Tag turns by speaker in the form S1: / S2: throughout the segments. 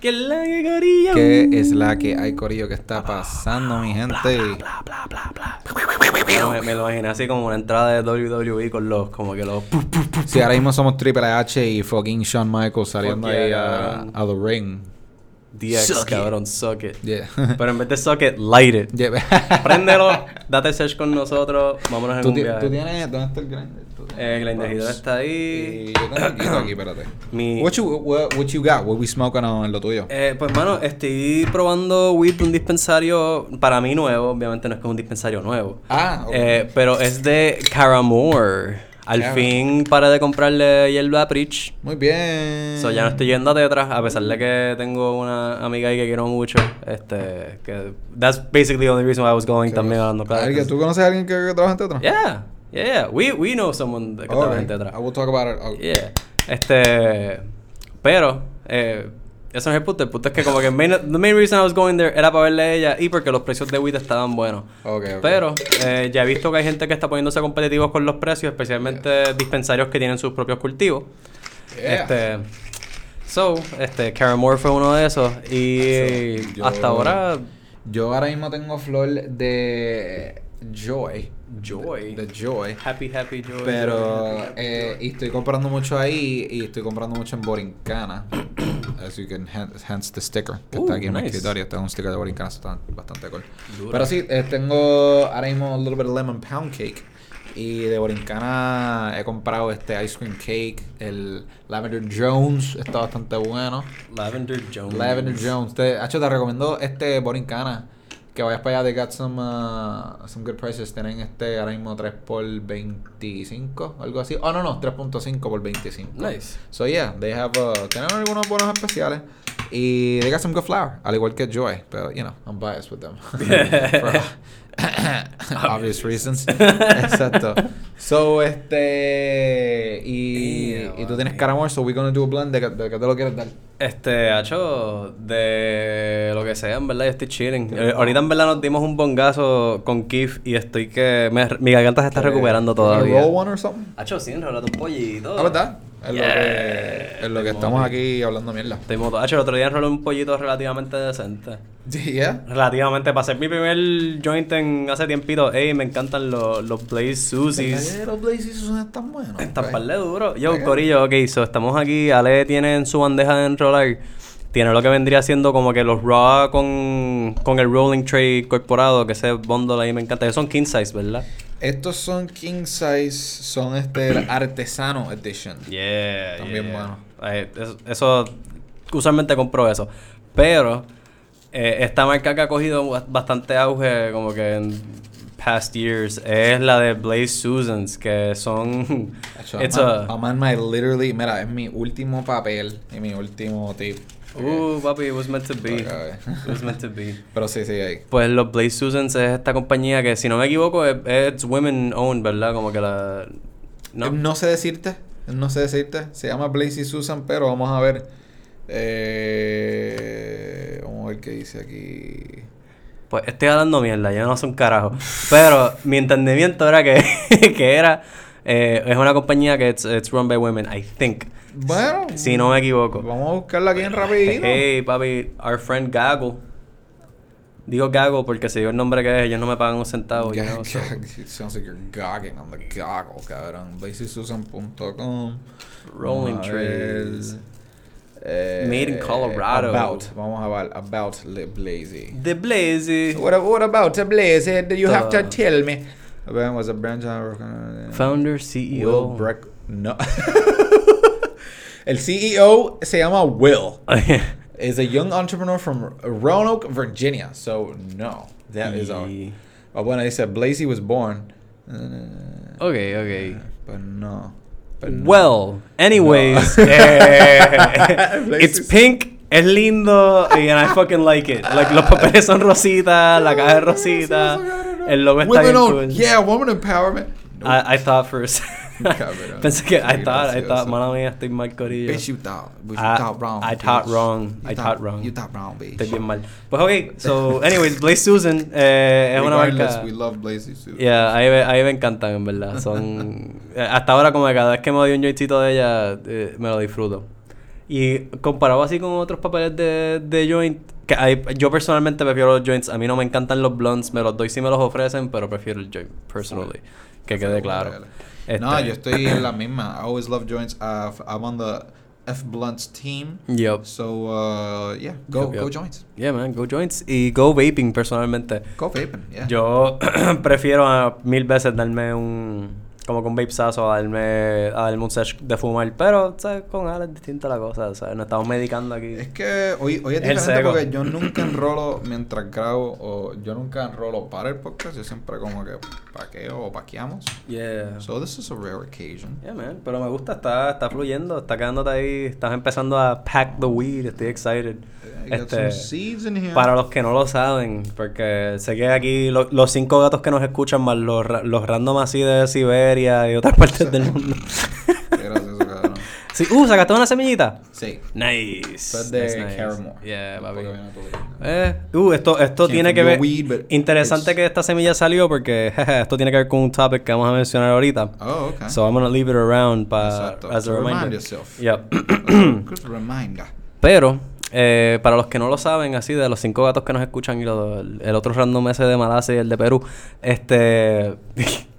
S1: ¿Qué es la que corillo?
S2: ¿Qué es la que hay, Corillo, que está pasando, mi gente?
S1: Bla, bla, bla, bla. Bueno, me, lo imaginé así como una entrada de WWE con los, como que los...
S2: Sí, ahora mismo somos Triple H y fucking Shawn Michaels saliendo ahí a, a the ring.
S1: DX,
S2: Suck it.
S1: cabrón, suck it.
S2: Yeah.
S1: Pero en vez de suck it, light it.
S2: Yeah.
S1: Préndelo, date search con nosotros, vámonos en
S2: ¿Tú,
S1: un viaje.
S2: tú tienes... ¿Dónde está el grinder? ¿Tú tienes
S1: Eh,
S2: props?
S1: está ahí.
S2: Y yo tengo aquí, aquí, espérate.
S1: Mi...
S2: What you, what, what you got? What we smoking on en lo tuyo?
S1: Eh, pues, mano, estoy probando weed de un dispensario para mí nuevo. Obviamente no es que es un dispensario nuevo.
S2: Ah, ok.
S1: Eh, pero es de Caramore. Al fin paré de comprarle hierba a Preach.
S2: Muy bien.
S1: So ya no estoy yendo a Tetras, a pesar de que tengo una amiga ahí que quiero mucho. Este, que that's basically the only reason why I was going también hablando claro.
S2: ¿Alguien- ¿Tú conoces a alguien que, que trabaja en Tetra?
S1: Yeah, yeah, yeah. We, we know someone que trabaja en. Tetras.
S2: I will talk about it.
S1: Yeah. Este. Pero, eh, eso no es el punto. El punto es que, como que main, the main reason I was going there era para verle a ella y porque los precios de weed estaban buenos.
S2: Ok, ok.
S1: Pero, eh, ya he visto que hay gente que está poniéndose competitivos con los precios, especialmente dispensarios que tienen sus propios cultivos.
S2: Yeah.
S1: Este. So, este, Caramore fue uno de esos. Y
S2: yo-
S1: hasta ahora.
S2: Yo ahora mismo tengo flor de Joy.
S1: Joy.
S2: De Joy.
S1: Happy, happy, joy.
S2: Pero, eh, y estoy comprando mucho ahí y estoy comprando mucho en Borincana. As you can, hence, the sticker que
S1: Uh,
S2: está aquí en mi
S1: nice.
S2: escritorio. Este es un sticker de Borincana, está bastante cool.
S1: Dura.
S2: Pero sí, eh, tengo ahora mismo a little bit of lemon pound cake. Y de Borincana he comprado este ice cream cake. El Lavender Jones está bastante bueno.
S1: Lavender Jones.
S2: Lavender Jones. Te, Hacho, te recomiendo este Borincana. Que vayas para allá. They got some, uh, some good prices. Tienen este ahora mismo 3 por 25. Algo así. Oh, no, no. 3.5 por 25.
S1: Nice.
S2: So, yeah. They have, uh, tienen algunos buenos especiales. Y they got some good flour. Al igual que Joy. Pero, you know, I'm biased with them. For obvious reasons. Exacto. So, este. Y,
S1: Damn,
S2: y tú tienes
S1: ok.
S2: Caramore. So, we're gonna do a blend. ¿De, de qué te lo quieres dar?
S1: Este, hacho, de lo que sea, en verdad, yo estoy chilling. Eh, ahorita, en verdad, nos dimos un bongazo con Keith y estoy que... me- mi garganta se está recuperando todavía.
S2: roll one or something?
S1: Hacho, sí, enrolate un pollito.
S2: Ah, ¿verdad? Es lo que, es lo que
S1: Estoy
S2: estamos aquí hablando mierda.
S1: Estoy moto. El otro día enrolé un pollito relativamente decente.
S2: Sí, yeah.
S1: Relativamente, para ser mi primer joint en hace tiempito, ey, me encantan los, los Blaze Susies.
S2: Los Blaze son están buenos.
S1: Están par de duro. Yo. Corillo, ok, so estamos aquí. Ale tiene en su bandeja de enrolar. Tiene lo que vendría siendo como que los raw con, con el rolling tray incorporado, que ese bundle ahí me encanta. Ellos son king size, ¿verdad?
S2: Estos son king size, son este el artesano edition.
S1: Yeah,
S2: También bueno.
S1: Eh, eso, eso- usualmente compro eso. Pero eh, esta marca que ha cogido ba- bastante auge como que en past years es la de Blaze Susans, que son... It's
S2: I'm,
S1: a-
S2: I'm on my literally, mira, es mi último papel y mi último tip.
S1: Uh, papi, it was meant to be. It was meant to be.
S2: Pero sí, sí, ahí.
S1: Pues los Blaze Susans es esta compañía que, si no me equivoco, es, es women owned, ¿verdad? Como que la...
S2: No.
S1: No.
S2: no sé decirte, no sé decirte. Se llama Blazy Susan, pero vamos a ver. Eh, vamos a ver qué dice aquí.
S1: Pues estoy hablando mierda, yo no soy un carajo. Pero mi entendimiento era que, que era... eh, es una compañía que it's run by women, I think.
S2: Bueno,
S1: Si no me equivoco.
S2: vamos a buscarla aquí en rapidito.
S1: Hey, papi, our friend Gaggle. Digo Gaggle porque si digo el nombre que es, ellos no me pagan un centavo. you
S2: Gag-
S1: know, so-
S2: it sounds like you're gagging on the goggle, cabrón. BlazySusan.com.
S1: Rolling. Trays.
S2: Eh,
S1: Made in Colorado.
S2: About. Vamos a ver. About Le- Blazy.
S1: The Blaze.
S2: What, what about a Blazy? Do you have to
S1: The-
S2: tell me? When was a branch of-
S1: Founder,
S2: Will
S1: CEO.
S2: Breck. No. El CEO se llama Will. Is a young entrepreneur from Roanoke, Virginia. So no, that is all. Oh, bueno, dice Blazy was born. Uh,
S1: Ok, ok.
S2: But no. But no.
S1: Well, anyways,
S2: No.
S1: eh, it's pink, es lindo, and I fucking like it. Like, los papeles son rosita, la caja es rosita, el logo está
S2: Women
S1: bien cool.
S2: Yeah, woman empowerment. Nope.
S1: I, I thought first.
S2: Cabrón.
S1: Pensé que I thought, I thought, mala mía, estoy mal corillo.
S2: Bitch, you thought. You
S1: I-
S2: thought wrong.
S1: I thought wrong.
S2: You
S1: I thought wrong.
S2: You thought wrong, bitch.
S1: Estoy bien mal. Pues ok, so, anyways, Blaze Susan eh, es una marca...
S2: we love Blazy too.
S1: Yeah, ahí me, ahí me encantan, en verdad. Son... eh, hasta ahora, como que cada vez que me doy un joycito de ella, eh, me lo disfruto. Y comparado así con otros papeles de, de joint, que hay- yo personalmente prefiero los joints. A mí no me encantan los blunts, me los doy si me los ofrecen, pero prefiero el joint, personally. Que quede claro. Este-
S2: yo estoy en la misma. I always love joints. Uh, I'm on the F Blunts team.
S1: Yup.
S2: So, uh, yeah, go, go joints.
S1: Yeah, man, go joints. Y go vaping, personalmente.
S2: Go vaping, yeah.
S1: Yo prefiero a mil veces darme un. Como con vapesazo, a darme, a darme un sesh de fumar. Pero, ¿sabes? Con Ale es distinta la cosa, ¿sabes? Nos estamos medicando aquí.
S2: Es que hoy, hoy es diferente porque yo nunca enrolo mientras grabo o yo nunca enrolo para el podcast. Yo siempre como que paqueo o paqueamos.
S1: Yeah.
S2: So this is a rare occasion.
S1: Yeah, man. Pero me gusta, está, está fluyendo, está quedándote ahí. Estás empezando a pack the weed, estoy excited. Este,
S2: seeds in here.
S1: Para los que no lo saben, porque sé que aquí lo- los cinco gatos que nos escuchan, más los, los random así de Siberia y otras partes del mundo.
S2: Qué gracioso, cabrón.
S1: sí, uh, ¿sacaste una semillita?
S2: Sí.
S1: Nice.
S2: Esto es de
S1: nice.
S2: Caramel.
S1: Yeah, papi. Eh, uh, esto, esto tiene que ver.
S2: weed,
S1: Interesante
S2: it's-
S1: que esta semilla salió porque jeje, esto tiene que ver con un topic que vamos a mencionar ahorita.
S2: Oh, okay.
S1: So I'm gonna leave it around para as a
S2: To remind
S1: reminder.
S2: yourself.
S1: Yep.
S2: Good reminder.
S1: Pero, eh, para los que no lo saben, así de los cinco gatos que nos escuchan y lo- el, el otro random ese de Malasia y el de Perú, este.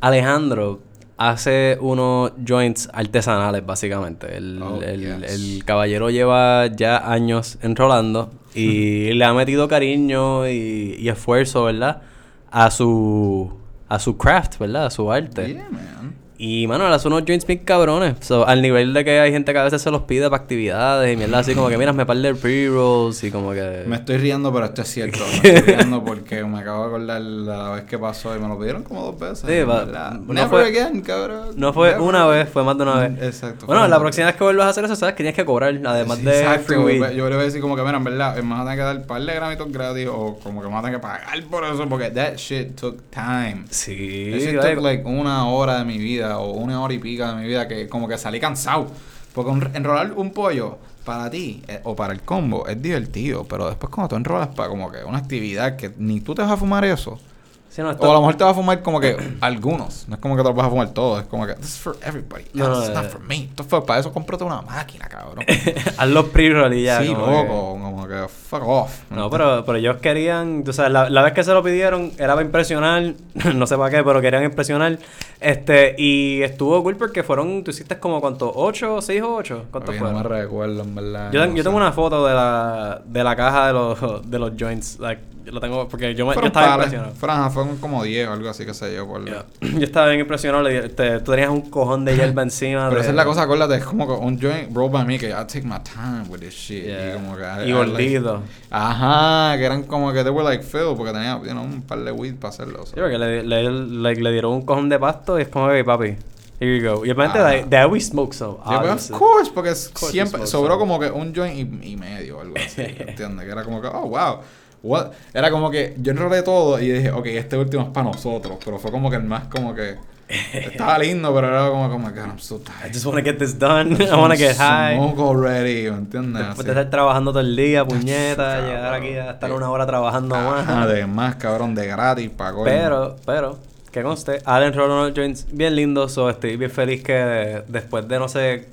S1: Alejandro hace unos joints artesanales, básicamente. El,
S2: Oh,
S1: el-
S2: yes.
S1: el caballero lleva ya años enrolando y le ha metido cariño y, y esfuerzo, ¿verdad? A su, a su craft, ¿verdad? A su arte.
S2: Yeah, man.
S1: Y, mano, él hace unos joints bien cabrones. So, al nivel de que hay gente que a veces se los pide para actividades y mierda así como que, mira, me par de pre-rolls y como que...
S2: Me estoy riendo, pero esto es cierto. Me estoy riendo porque me acabo de acordar la vez que pasó y me lo pidieron como dos veces.
S1: Sí, va- no fue-
S2: again, cabrón.
S1: No fue
S2: Never
S1: una vez, fue más de una vez.
S2: Exacto.
S1: Bueno, la próxima vez que vuelvas a hacer eso, sabes que tienes que cobrar, además
S2: Sí,
S1: de
S2: exacto,
S1: free.
S2: Yo le voy a decir como que, mira, en verdad, me van a tener que dar un par de gramitos gratis o como que me van a tener que pagar por eso porque that shit took time.
S1: Sí,
S2: That shit took like una hora de mi vida o una hora y pica de mi vida que como que salí cansado. Porque un- enrolar un pollo para ti eh, o para el combo es divertido, pero después cuando tú enrolas para como que una actividad que ni tú te vas a fumar eso,
S1: sí, no,
S2: o a lo mejor te vas a fumar como que algunos, no es como que te los vas a fumar todos, es como que this is for everybody,
S1: No, no,
S2: it's not for me, Esto para eso cómprate una máquina, cabrón.
S1: haz los pre-roll y ya.
S2: sí,
S1: como que-
S2: como que fuck off.
S1: No, pero, pero ellos querían, tú sabes, la, la vez que se lo pidieron era para impresionar, no sé para qué, pero querían impresionar. Este, y estuvo cool porque fueron, tú hiciste como cuánto, ¿ocho, seis o ocho? ¿Cuántos
S2: Oye, no me
S1: fueron?
S2: recuerdo, en verdad.
S1: Yo, yo tengo una foto de la, de la caja de los, de los joints. Like, yo lo tengo porque yo, me, yo estaba
S2: pares,
S1: impresionado.
S2: ajá, fueron como 10 o algo así que sé yo. Por...
S1: Yeah. Yo estaba bien impresionado. le- este, tú tenías un cojón de hierba encima.
S2: Pero
S1: de-
S2: esa es la cosa, acuérdate, es como un joint rolled by me que I take my time with this shit.
S1: Yeah.
S2: Y como que I-
S1: Y gordito.
S2: like- Ajá, que eran como que they were like filled porque tenía you know, un par de weed para hacerlo.
S1: Sí, porque le, le, like, le dieron un cojón de pasto y es como que, papi, here you go. Y obviamente,
S2: Ah.
S1: that we smoke so.
S2: Yeah, but
S1: obviously.
S2: of course, porque
S1: course
S2: siempre sobró como que un joint y, y medio o algo así, ¿entiendes? Que era como que, oh, wow. What? Era como que yo enrolé todo y dije, ok, este último es para nosotros, pero fue como que el más como que estaba lindo, pero era como, como que I'm so
S1: I
S2: tired.
S1: just want to get this done. I want to get high.
S2: Smoke already, ¿me entiendes?
S1: Después de estar trabajando todo el día, puñeta, llegar aquí a estar una hora trabajando
S2: Ajá,
S1: más.
S2: de más, cabrón, de gratis, coño.
S1: Pero, pero, que conste, Allen unos joints bien lindos, so estoy bien feliz que después de, no sé,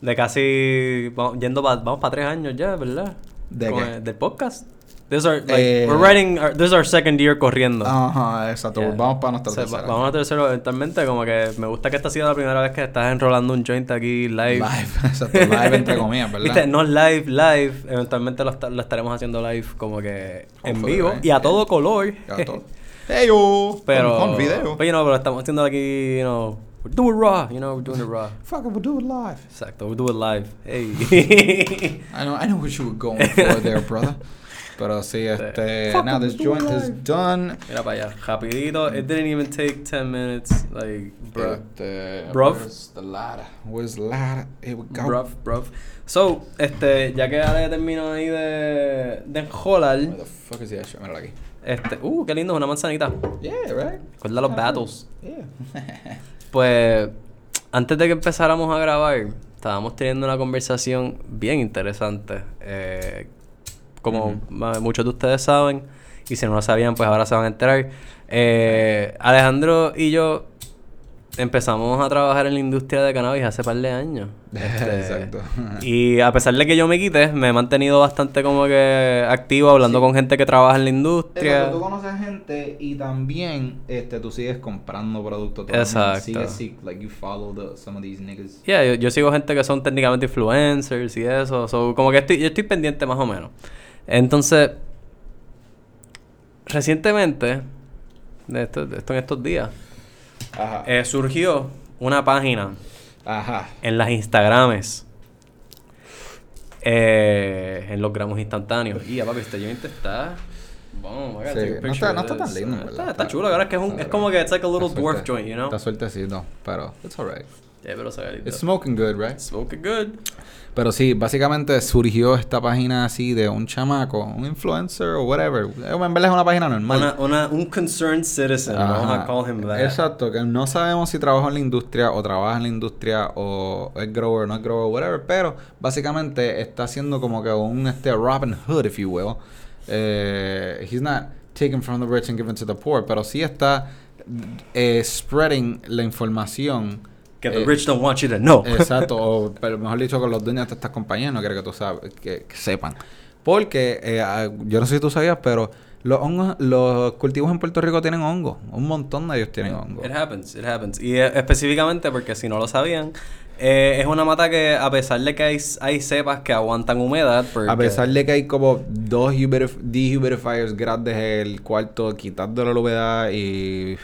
S1: de casi, vamos, yendo pa- vamos para tres años ya, ¿verdad?
S2: ¿De
S1: Con
S2: qué?
S1: el- del podcast. This is our, like,
S2: Eh,
S1: we're writing, our- this is our second year corriendo.
S2: Ajá, exacto.
S1: Yeah.
S2: Vamos para nuestra
S1: O sea,
S2: tercera.
S1: va- vamos a tercero eventualmente, como que me gusta que esta ha sido la primera vez que estás enrolando un joint aquí live.
S2: Live, exacto. Live entre comillas, ¿verdad?
S1: Viste, no live, live. Eventualmente lo, lo estaremos haciendo live como que en
S2: Hopefully,
S1: vivo
S2: right?
S1: y a todo color.
S2: Ya todo. Hey, yo.
S1: Pero,
S2: Con, con video.
S1: pero, you know, pero estamos haciendo aquí, you know, we're doing raw, you know, we're doing it raw.
S2: Fuck it, we'll do it live.
S1: Exacto, we do it live. Hey.
S2: I know, I know what you were going for there, brother. Pero sí, este.
S1: Fuck
S2: now this joint is done.
S1: Mira para allá, rapidito. It didn't even take 10 minutes, like, bruh.
S2: Este,
S1: Bruv.
S2: Where's the ladder? Where's the ladder? Here we go.
S1: Bruv, bruv. So, este, ya que Ale terminó ahí de, de enjolar,
S2: Where the fuck is that shit? Míralo aquí.
S1: este, uh, qué lindo, una manzanita.
S2: Yeah, right?
S1: Recuerda los battles.
S2: Yeah.
S1: Pues, antes de que empezáramos a grabar, estábamos teniendo una conversación bien interesante. Eh, como
S2: Ujú.
S1: ma- muchos de ustedes saben, y si no lo sabían, pues ahora se van a enterar. Eh, Alejandro y yo empezamos a trabajar en la industria de cannabis hace par de años. Este,
S2: Exacto.
S1: Y a pesar de que yo me quité, me he mantenido bastante como que activo hablando
S2: Sí.
S1: con gente que trabaja en la industria.
S2: Exacto, tú conoces gente y también este, tú sigues comprando productos.
S1: Exacto.
S2: Sigues, sí, like you follow the, some of these niggas.
S1: Yeah, yo, yo sigo gente que son técnicamente influencers y eso. So, como que estoy, yo estoy pendiente más o menos. Entonces, recientemente, de esto, de esto en estos días,
S2: Ajá.
S1: eh, surgió una página
S2: Ajá.
S1: en las Instagrames. eh, en los gramos instantáneos. Y ya, papi, este joint está. Vamos,
S2: Sí, no está- no está tan
S1: this.
S2: lindo,
S1: Está, está chulo, ahora es que es, un, es como que it's like a little
S2: Está
S1: dwarf joint, you know?
S2: Está sueltecito, pero it's alright.
S1: Yeah, pero se ve lindo.
S2: It's smoking good, right?
S1: Smoking good.
S2: Pero sí, básicamente surgió esta página así de un chamaco, un influencer o whatever. En verdad es una página normal.
S1: Una, una, un concerned citizen, vamos a call him that.
S2: Exacto, que no sabemos si trabaja en la industria o trabaja en la industria o es grower, no es grower, whatever, pero básicamente está haciendo como que un este Robin Hood, if you will. Eh, he's not taking from the rich and giving to the poor, pero sí está eh, spreading la información.
S1: Que the
S2: eh,
S1: rich don't want you to know.
S2: Exacto, o pero mejor dicho, con los dueños de estas compañías no quiere que tú sabes, que, que sepan. Porque, eh, ah, yo no sé si tú sabías, pero los hongos, los cultivos en Puerto Rico tienen hongos. Un montón de ellos tienen hongos.
S1: It happens, it happens. Y eh, específicamente, porque si no lo sabían, eh, es una mata que a pesar de que hay, hay cepas que aguantan humedad, porque
S2: A pesar de que hay como dos humidif- dehumidifiers grandes en el cuarto, quitándole la humedad y...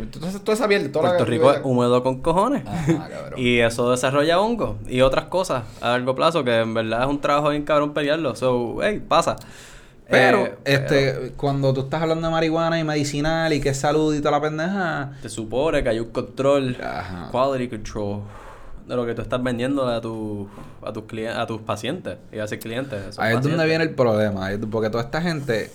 S2: Entonces, toda esa mierda, toda
S1: Puerto
S2: la-
S1: Rico es húmedo con cojones.
S2: Ajá, cabrón.
S1: y eso desarrolla hongos y otras cosas a largo plazo que en verdad es un trabajo bien cabrón pelearlo. So, hey, pasa.
S2: Pero,
S1: Eh,
S2: este, cuando tú estás hablando de marihuana y medicinal y que es salud y toda la pendeja...
S1: te supone que hay un control,
S2: Ajá.
S1: quality control de lo que tú estás vendiendo a, tu, a, tus clientes, a tus pacientes y a sus clientes.
S2: Ahí es donde viene el problema, porque toda esta gente...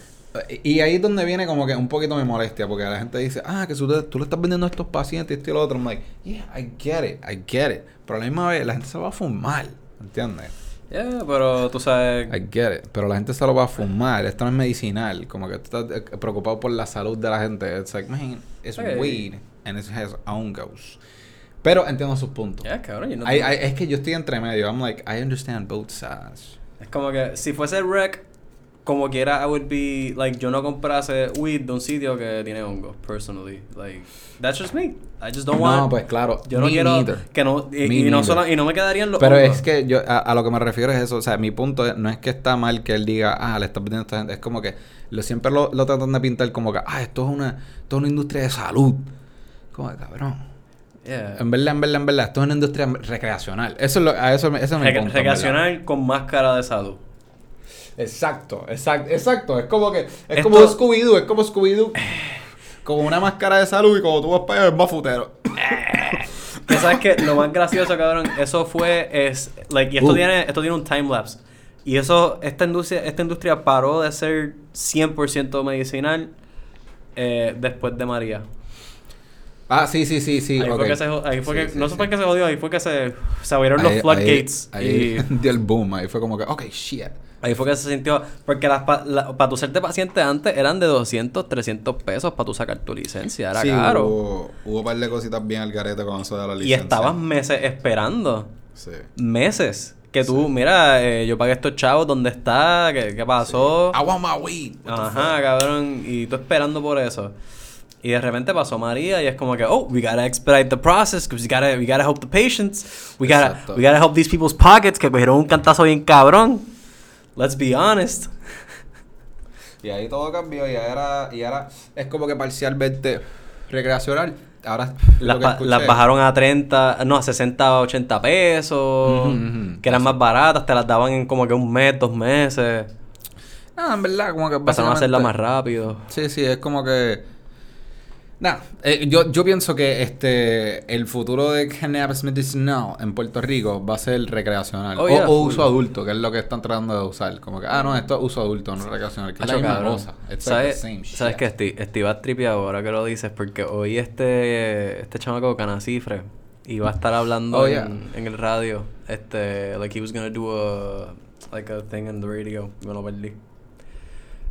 S2: Y ahí es donde viene como que un poquito mi molestia, porque la gente dice, ah, que tú, le- tú le estás vendiendo a estos pacientes y esto y lo otro. I'm like, yeah, I get it, I get it. Pero a la misma vez, la gente se va a fumar, ¿entiendes?
S1: Yeah, pero tú sabes...
S2: I get it. Pero la gente se lo va a fumar. Esto no es medicinal. Como que tú estás eh, preocupado por la salud de la gente. It's like, man, it's
S1: Okay.
S2: weed and it has hongos. Pero entiendo sus puntos.
S1: Yeah, cabrón, yo no
S2: I-
S1: tengo-
S2: I- es que yo estoy entre medio. I'm like, I understand both sides.
S1: Es como que si fuese rec, como quiera, I would be like, yo no comprase weed de un sitio que tiene hongos, personally. Like, that's just me. I just don't want.
S2: No, pues claro.
S1: Yo no quiero
S2: neither.
S1: que no y, no solo y no me quedarían los
S2: Pero
S1: hongos.
S2: es que yo a, a lo que me refiero es eso, o sea, mi punto es- no es que está mal que él diga, ah, le está vendiendo a esta gente, es como que lo, siempre lo, lo tratan de pintar como que, ah, esto es una, esto es una industria de salud. Como que, cabrón.
S1: Yeah.
S2: En verdad, en verdad, en verdad, esto es una industria recreacional. Eso es lo, a eso, me- eso me en
S1: recreacional con máscara de salud.
S2: Exacto, exacto, exacto. Es como que, es
S1: Esto-
S2: como Scooby-Doo, es como Scooby-Doo. Como una máscara de salud y como tú vas para allá es más futero.
S1: Que sabes que lo más gracioso, cabrón, eso fue es like y esto
S2: Uh.
S1: tiene esto tiene un time lapse. Y eso esta industria esta industria paró de ser 100% medicinal eh, después de María.
S2: Ah, sí, sí, sí, sí.
S1: ahí fue que se, ahí fue
S2: Sí,
S1: que
S2: sí,
S1: no
S2: sí.
S1: sé por qué se jodió, ahí fue que se, se abrieron los floodgates.
S2: Ahí, ahí
S1: y
S2: dio el boom, ahí fue como que, ok, shit.
S1: ahí fue que se sintió. Porque las pa- la- para tu serte paciente antes eran de 200, 300 pesos para tu sacar tu licencia. Era
S2: Sí,
S1: caro.
S2: Hubo, hubo un par de cositas bien al garete con eso de la
S1: y
S2: licencia.
S1: estabas meses esperando.
S2: Sí.
S1: Meses. Que tú, mira, eh, yo pagué estos chavos, ¿dónde está? ¿Qué, qué pasó?
S2: I want my weed.
S1: Ajá, cabrón. Y tú esperando por eso. Y de repente pasó María y es como que, oh, we gotta expedite the process because we gotta, we gotta help the patients. We gotta,
S2: Exacto.
S1: we gotta help these people's pockets que cogieron un cantazo bien cabrón. Let's be honest.
S2: Y ahí todo cambió y ahora, y ahora es como que parcialmente recreacional. Ahora
S1: Las, pa- bajaron a 30, no, a 60, 80 pesos. Que eran más baratas, te las daban en como que un mes, dos meses.
S2: Nada, en verdad, como que
S1: Empezaron a hacerla más rápido.
S2: Sí, sí, es como que. Nada, eh, yo, yo pienso que este el futuro de cannabis medicinal en Puerto Rico va a ser recreacional.
S1: Oh,
S2: o,
S1: yeah,
S2: o
S1: full.
S2: uso adulto, que es lo que están tratando de usar. Como que, ah, no, esto es uso adulto, no recreacional. Que es la misma cosa. It's like
S1: ¿Sabes, ¿sabes qué? Steve, Steve va tripeado ahora que lo dices porque hoy este, este chamaco Canacifre iba a estar hablando
S2: Oh,
S1: en,
S2: yeah.
S1: en el radio. Este, like he was gonna do a, like a thing in the radio. Me lo perdí.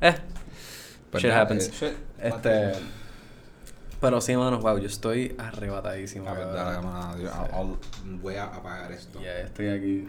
S1: Eh,
S2: Pues
S1: shit happens.
S2: eh, shit.
S1: Este, Pero sí, mano, wow, yo estoy arrebatadísimo.
S2: A ver,
S1: cabrón.
S2: dale, mano, yo- I'll- I'll- voy a apagar esto.
S1: Ya, estoy aquí.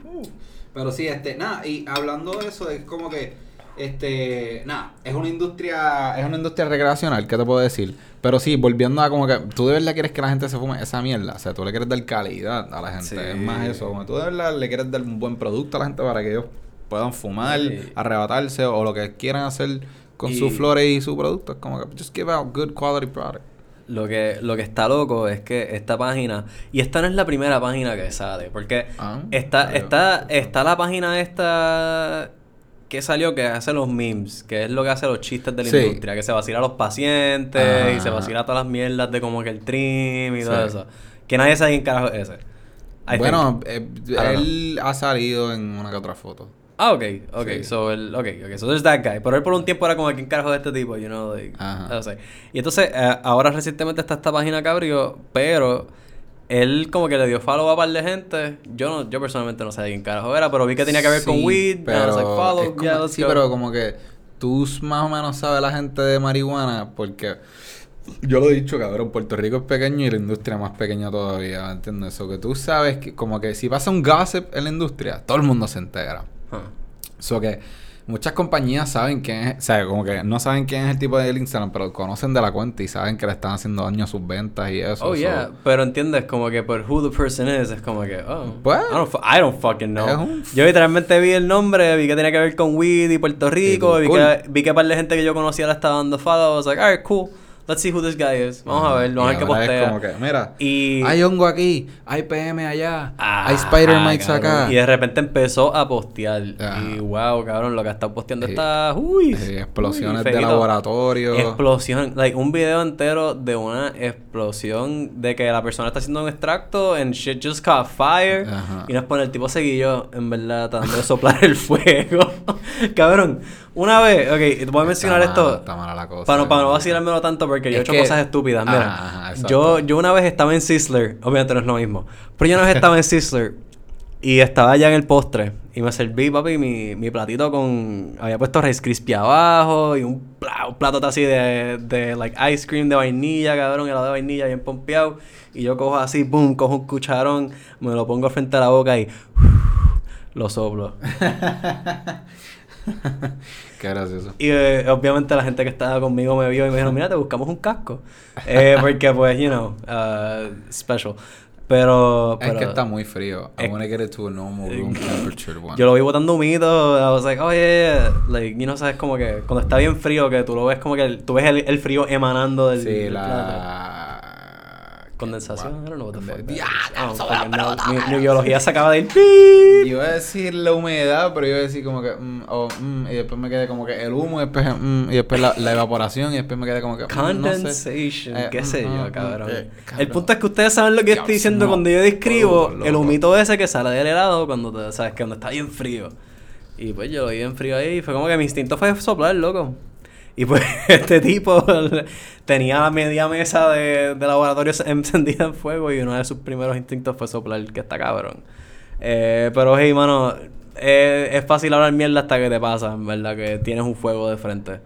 S2: Pero sí, este, nada, y hablando de eso, es como que, este, nada, es una industria, es una industria recreacional, ¿qué te puedo decir? Pero sí, volviendo a como que, tú de verdad quieres que la gente se fume esa mierda, o sea, tú le quieres dar calidad a la gente,
S1: Sí.
S2: es más eso, como tú de verdad le quieres dar un buen producto a la gente para que ellos puedan fumar,
S1: Sí.
S2: arrebatarse o lo que quieran hacer con
S1: Y-
S2: sus flores y su producto, es como que, just give out good quality product.
S1: Lo que, lo que está loco es que esta página, y esta no es la primera página que sale, porque
S2: Ah,
S1: está, está, está la página esta que salió que hace los memes, que es lo que hace los chistes de la
S2: Sí.
S1: industria, que se vacila a los pacientes y se vacila todas las mierdas de como que el trim y todo eso. Que nadie sabe quién carajo es ese. I
S2: bueno, eh, él ha salido en una que otra foto.
S1: Ah, ok, ok,
S2: Sí.
S1: so el, ok, ok, so there's that guy. Pero él por un tiempo era como, ¿quién carajo es este tipo? You know, like,
S2: Ajá.
S1: no sé. Y entonces, eh, ahora recientemente está esta página que abrió, pero él como que le dio follow a un par de gente. Yo no, yo personalmente no sé de quién carajo era, pero vi que tenía que ver con weed. and I was like, follow,
S2: es como-
S1: yeah, let's
S2: sí,
S1: go.
S2: pero como que tú más o menos sabes la gente de marihuana porque yo lo he dicho, cabrón, Puerto Rico es pequeño y la industria más pequeña todavía, ¿me entiendes? Eso que tú sabes que como que si pasa un gossip en la industria, todo el mundo se entera.
S1: Huh.
S2: Eso que muchas compañías saben quién es, o sea, como que no saben quién es el tipo de Instagram, pero conocen de la cuenta y saben que le están haciendo daño a sus ventas y eso.
S1: Oh,
S2: so-
S1: yeah. Pero entiendes, como que por who the person is, es como que, oh.
S2: Pues,
S1: I, don't, I don't fucking know.
S2: un-
S1: Yo literalmente vi el nombre, vi que tenía que ver con weed y Puerto Rico,
S2: Y
S1: vi,
S2: cool.
S1: que, vi que par de gente que yo conocía la estaba dando follow. I was like, alright, cool. Let's see who this guy is. Vamos a ver, vamos a ver qué
S2: ahora es
S1: postea.
S2: como que, mira,
S1: Y...
S2: hay hongo aquí, hay PM allá,
S1: Ah,
S2: hay Spider Mites
S1: cabrón.
S2: acá.
S1: Y de repente empezó a postear. Y wow, cabrón, lo que ha estado posteando
S2: Sí.
S1: está. Uy.
S2: Explosiones
S1: uy,
S2: de laboratorio.
S1: Explosión. Like, un video entero de una explosión de que la persona está haciendo un extracto and shit just caught fire.
S2: Ajá.
S1: Y nos pone el tipo seguillo, en verdad, tratando de soplar el fuego. cabrón, una vez, ok, voy a mencionar
S2: Está
S1: esto.
S2: Está mala la cosa.
S1: Para no, para no vacilármelo tanto porque yo he hecho
S2: que-
S1: cosas estúpidas. Mira, yo, yo una vez estaba en Sizzler, obviamente no es lo mismo, pero yo una vez estaba en Sizzler y estaba ya en el postre y me serví, papi, mi, mi platito con... Había puesto Rice Crispy abajo y un plato así de, de, like, ice cream de vainilla, cabrón, helado de vainilla bien pompeado. Y yo cojo así, boom, cojo un cucharón, me lo pongo frente a la boca y... lo soplo.
S2: Qué gracioso.
S1: Y eh, obviamente la gente que estaba conmigo me vio y me dijeron, mira, te buscamos un casco. Eh, porque pues, you know, uh, special. Pero,
S2: Es que está muy frío. I
S1: Es-
S2: wanna get it to a normal room temperature one.
S1: yo lo vi botando humito. I was like, oh yeah, yeah. Like, you know, sabes como que cuando está bien frío, que tú lo ves como que el- tú ves el, el frío emanando del,
S2: Sí,
S1: plato. Condensación, I don't know what the fuck.
S2: Ya,
S1: Oh. Mi, mi biología se acaba de ir. ¡pip!
S2: Iba a decir la humedad, pero iba a decir como que... mm, oh, mm, y después me quedé como que el humo, y después, mm, y después la, la evaporación, y después me quedé como que... no sé.
S1: Condensation,
S2: Eh,
S1: qué sé yo, cabrón.
S2: eh,
S1: El punto es que ustedes saben lo que yo estoy
S2: Diablo,
S1: diciendo
S2: no,
S1: cuando yo describo el humito ese que sale del helado cuando te, sabes que cuando está bien frío. Y pues yo lo vi en frío ahí y fue como que mi instinto fue soplar, loco. Y pues este tipo tenía la media mesa de, de laboratorio encendida en fuego y uno de sus primeros instintos fue soplar, que está cabrón. Eh, pero hey, mano, eh, es fácil hablar mierda hasta que te pasa, en verdad, que tienes un fuego de frente.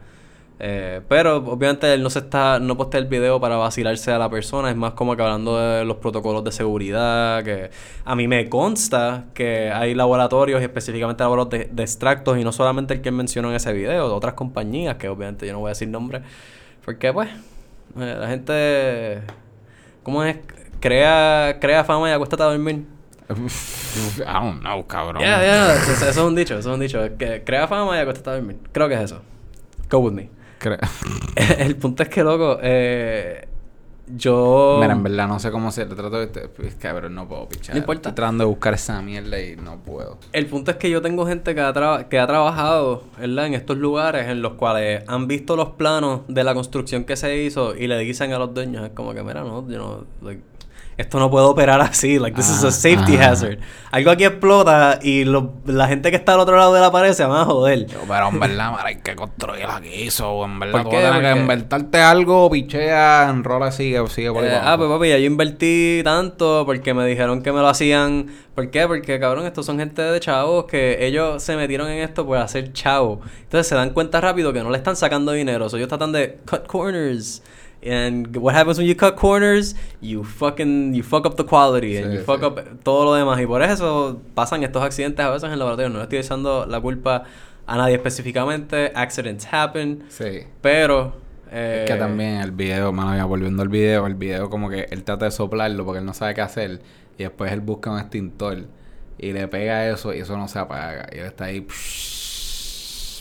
S1: Eh, pero obviamente él no se está, no postea el video para vacilarse a la persona, es más como que hablando de los protocolos de seguridad, que a mí me consta que hay laboratorios, y específicamente laboratorios de, de extractos, y no solamente el que mencionó en ese video, de otras compañías, que obviamente yo no voy a decir nombres, porque pues, eh, la gente, ¿cómo es? Crea, crea fama y acuéstate a dormir.
S2: I don't know, cabrón.
S1: Ya, ya, eso, eso es un dicho, eso es un dicho, que crea fama y acuéstate a dormir. Creo que es eso. Go with me.
S2: Cre-
S1: El punto es que, loco, eh, yo...
S2: Mira, en verdad no sé cómo se le trato de este... pues, cabrón, no puedo pichar.
S1: No importa.
S2: Estoy tratando de buscar esa mierda y no puedo.
S1: El punto es que yo tengo gente que ha, traba- que ha trabajado ¿verdad? en estos lugares en los cuales han visto los planos de la construcción que se hizo y le dicen a los dueños, es como que, mira, no, yo no, like, esto no puede operar así, like, this is a safety
S2: ah.
S1: hazard. Algo aquí explota y lo- la gente que está al otro lado de la pared se van a joder.
S2: Yo, pero en verdad, hay que construir aquí eso. En verdad,
S1: ¿Por qué?
S2: que inventarte algo, pichea, enrola, sigue, sigue por
S1: Eh, ah, pues papi, ya yo invertí tanto porque me dijeron que me lo hacían. ¿Por qué? Porque cabrón, estos son gente de chavos que ellos se metieron en esto por hacer chavo. Entonces se dan cuenta rápido que no le están sacando dinero. So, ellos tratan de cut corners. And what happens when you cut corners? You fucking, you fuck up the quality and
S3: Sí,
S1: you fuck
S3: sí.
S1: up todo lo demás. Y por eso pasan estos accidentes a veces en el laboratorio. No estoy echando la culpa a nadie específicamente. Accidents happen.
S3: Sí.
S1: Pero... eh,
S2: Es que también el video, mano, ya volviendo al video, el video como que él trata de soplarlo porque él no sabe qué hacer y después él busca un extintor y le pega eso y eso no se apaga y él está ahí psh,